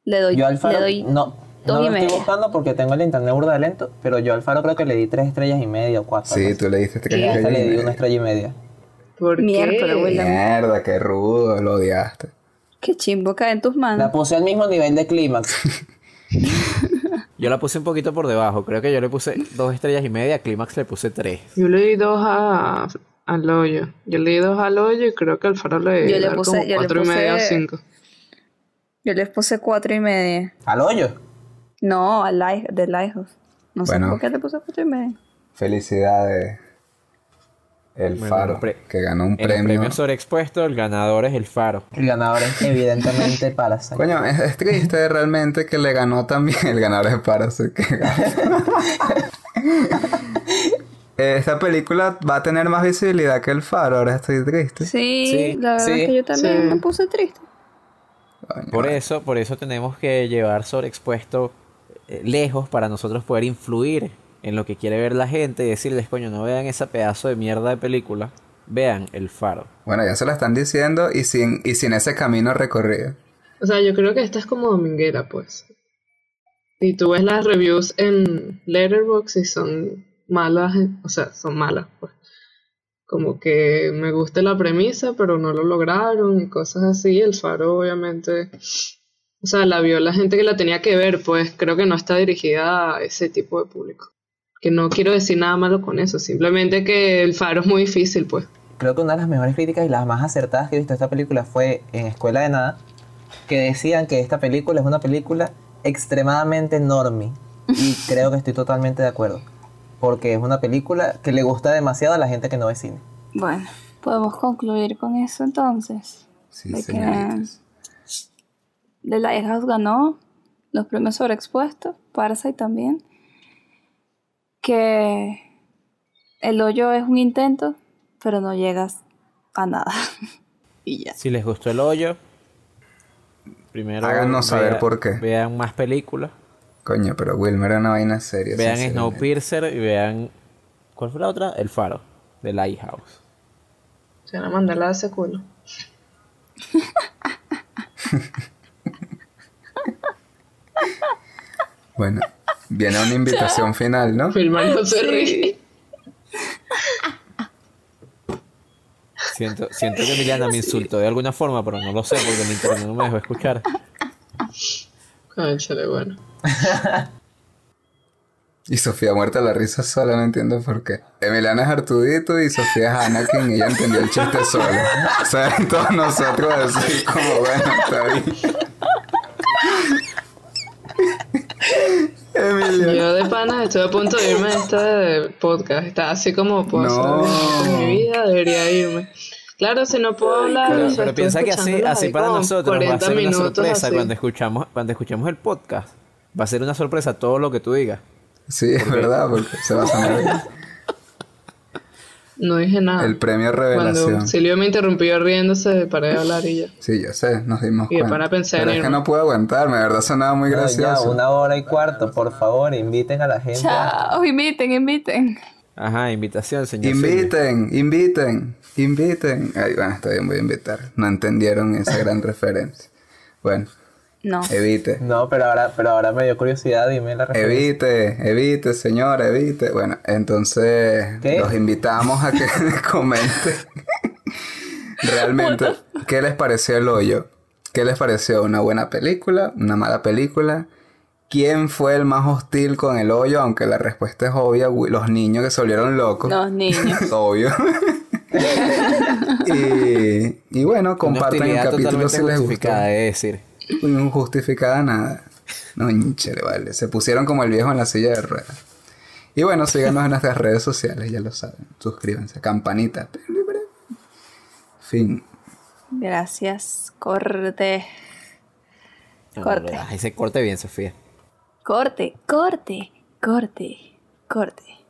Speaker 1: le doy.
Speaker 5: Yo al Faro
Speaker 1: le doy
Speaker 5: no,
Speaker 1: dos
Speaker 5: no
Speaker 1: y
Speaker 5: lo estoy
Speaker 1: media.
Speaker 5: buscando porque tengo el internet burda de lento, pero yo al Faro creo que le di tres estrellas y media o cuatro.
Speaker 3: Sí, tú le diste tres
Speaker 5: así. Y a esta
Speaker 3: estrellas
Speaker 5: le
Speaker 3: y
Speaker 5: di una
Speaker 3: media.
Speaker 5: estrella y media.
Speaker 4: ¿Por
Speaker 1: Mierda,
Speaker 4: qué?
Speaker 1: pero bueno.
Speaker 3: Mierda, qué rudo, lo odiaste.
Speaker 1: Qué chimbo cae en tus manos.
Speaker 5: La puse al mismo nivel de clímax.
Speaker 2: Yo la puse un poquito por debajo. Creo que yo le puse dos estrellas y media. A Clímax le puse tres.
Speaker 4: Yo le di dos a, al hoyo. Yo le di dos al hoyo y creo que al faro le
Speaker 1: Yo
Speaker 4: di
Speaker 1: le
Speaker 4: dar
Speaker 1: puse-
Speaker 4: como
Speaker 1: yo le
Speaker 4: cuatro y medio o cinco.
Speaker 1: Yo les puse cuatro y media.
Speaker 5: Al hoyo.
Speaker 1: No, al de Lighthouse. No sé por qué le puse cuatro y media.
Speaker 3: Felicidades. El
Speaker 2: Bueno,
Speaker 3: faro, que ganó un
Speaker 2: En el
Speaker 3: premio.
Speaker 2: premio sobreexpuesto, el ganador es el faro.
Speaker 5: El ganador es evidentemente Parasite.
Speaker 3: Coño, es, es triste realmente que le ganó también el ganador de Parasite que ganó. esta película va a tener más visibilidad que el faro, ahora estoy triste.
Speaker 1: Sí,
Speaker 2: Sí,
Speaker 1: la verdad
Speaker 5: sí,
Speaker 1: es que yo también
Speaker 4: sí.
Speaker 1: me puse triste.
Speaker 2: Por eso, por eso tenemos que llevar sobreexpuesto eh, lejos para nosotros poder influir en lo que quiere ver la gente y decirles, coño, no vean esa pedazo de mierda de película, vean El Faro.
Speaker 3: Bueno, ya se lo están diciendo y sin, y sin ese camino recorrido.
Speaker 4: O sea, yo creo que esta es como dominguera, pues. Y tú ves las reviews en Letterboxd y son malas, o sea, son malas, pues. Como que me gusta la premisa, pero no lo lograron y cosas así. El faro, obviamente, o sea, la vio la gente que la tenía que ver, pues creo que no está dirigida a ese tipo de público. Que no quiero decir nada malo con eso, simplemente que el faro es muy difícil, pues.
Speaker 5: Creo que una de las mejores críticas y las más acertadas que he visto de esta película fue en Escuela de Nada, que decían que esta película es una película extremadamente normie. Y creo que estoy totalmente de acuerdo. Porque es una película que le gusta demasiado a la gente que no ve cine.
Speaker 1: Bueno, podemos concluir con eso entonces.
Speaker 3: Sí,
Speaker 1: De que-. The Lighthouse ganó los premios sobreexpuestos, Parasite también. Que el hoyo es un intento, pero no llegas a nada. y ya.
Speaker 2: Si les gustó el hoyo, primero
Speaker 3: Háganos saber por qué.
Speaker 2: Vean más películas,
Speaker 3: Coño, pero Wilmer era una vaina seria.
Speaker 2: vean. Snowpiercer y vean ¿cuál fue la otra? El Faro de Lighthouse.
Speaker 4: Se van a mandarla a ese culo.
Speaker 3: Bueno, viene una invitación final, ¿no?
Speaker 4: Filmar no se ríe.
Speaker 2: Siento, siento que Emiliana me insultó de alguna forma, pero no lo sé porque el internet no me dejó escuchar.
Speaker 4: Cónchale, bueno.
Speaker 3: Y Sofía muerta de la risa sola, no entiendo por qué. Emiliana es Artudito y Sofía es Anakin y ella entendió el chiste sola. O sea, todos nosotros así como, bueno, está bien.
Speaker 4: Yo de panas estoy a punto de irme de este podcast. Está así como puedo
Speaker 3: No.
Speaker 4: hacer en mi vida, debería irme. Claro, si no puedo hablar.
Speaker 2: Pero,
Speaker 4: o sea,
Speaker 2: pero
Speaker 4: estoy
Speaker 2: piensa que así, así para nosotros va a
Speaker 4: 40
Speaker 2: ser una sorpresa
Speaker 4: así.
Speaker 2: cuando escuchamos, cuando escuchemos el podcast. Va a ser una sorpresa todo lo que tú digas.
Speaker 3: Sí, es verdad, porque se va a sonar bien.
Speaker 4: No dije nada.
Speaker 3: el premio revelación.
Speaker 4: Cuando Silvio me interrumpió riéndose, paré de hablar y ya.
Speaker 3: Sí, yo sé, nos dimos
Speaker 4: Y
Speaker 3: cuenta.
Speaker 4: pensé en
Speaker 3: Pero es que no puedo aguantarme, de verdad sonaba muy
Speaker 5: No, ya,
Speaker 3: gracioso.
Speaker 5: una hora y cuarto, por favor, inviten a la gente.
Speaker 1: Chao, inviten, inviten.
Speaker 2: Ajá, invitación, señor. Silvio.
Speaker 3: Inviten, inviten, inviten. Ay, bueno, está bien, voy a invitar. No entendieron esa gran referencia. Bueno,
Speaker 1: No.
Speaker 3: evite.
Speaker 5: No, pero ahora, pero ahora me dio curiosidad, dime la referencia.
Speaker 3: Evite, evite, señora, evite. Bueno, entonces
Speaker 5: ¿Qué?
Speaker 3: los invitamos a que comenten realmente qué les pareció el hoyo. ¿Qué les pareció? ¿Una buena película? ¿Una mala película? ¿Quién fue el más hostil con el hoyo? Aunque la respuesta es obvia, los niños que se volvieron locos.
Speaker 1: Los niños.
Speaker 3: Obvio. y, y bueno, compartan el capítulo si les gustó.
Speaker 2: es decir.
Speaker 3: Injustificada nada. No, chévere, vale. Se pusieron como el viejo en la silla de ruedas. Y bueno, síganos en nuestras redes sociales, ya lo saben. Suscríbanse, campanita. Fin.
Speaker 1: Gracias. Corte. Corte.
Speaker 2: Ahí se corte bien, Sofía.
Speaker 1: Corte, corte, corte, corte.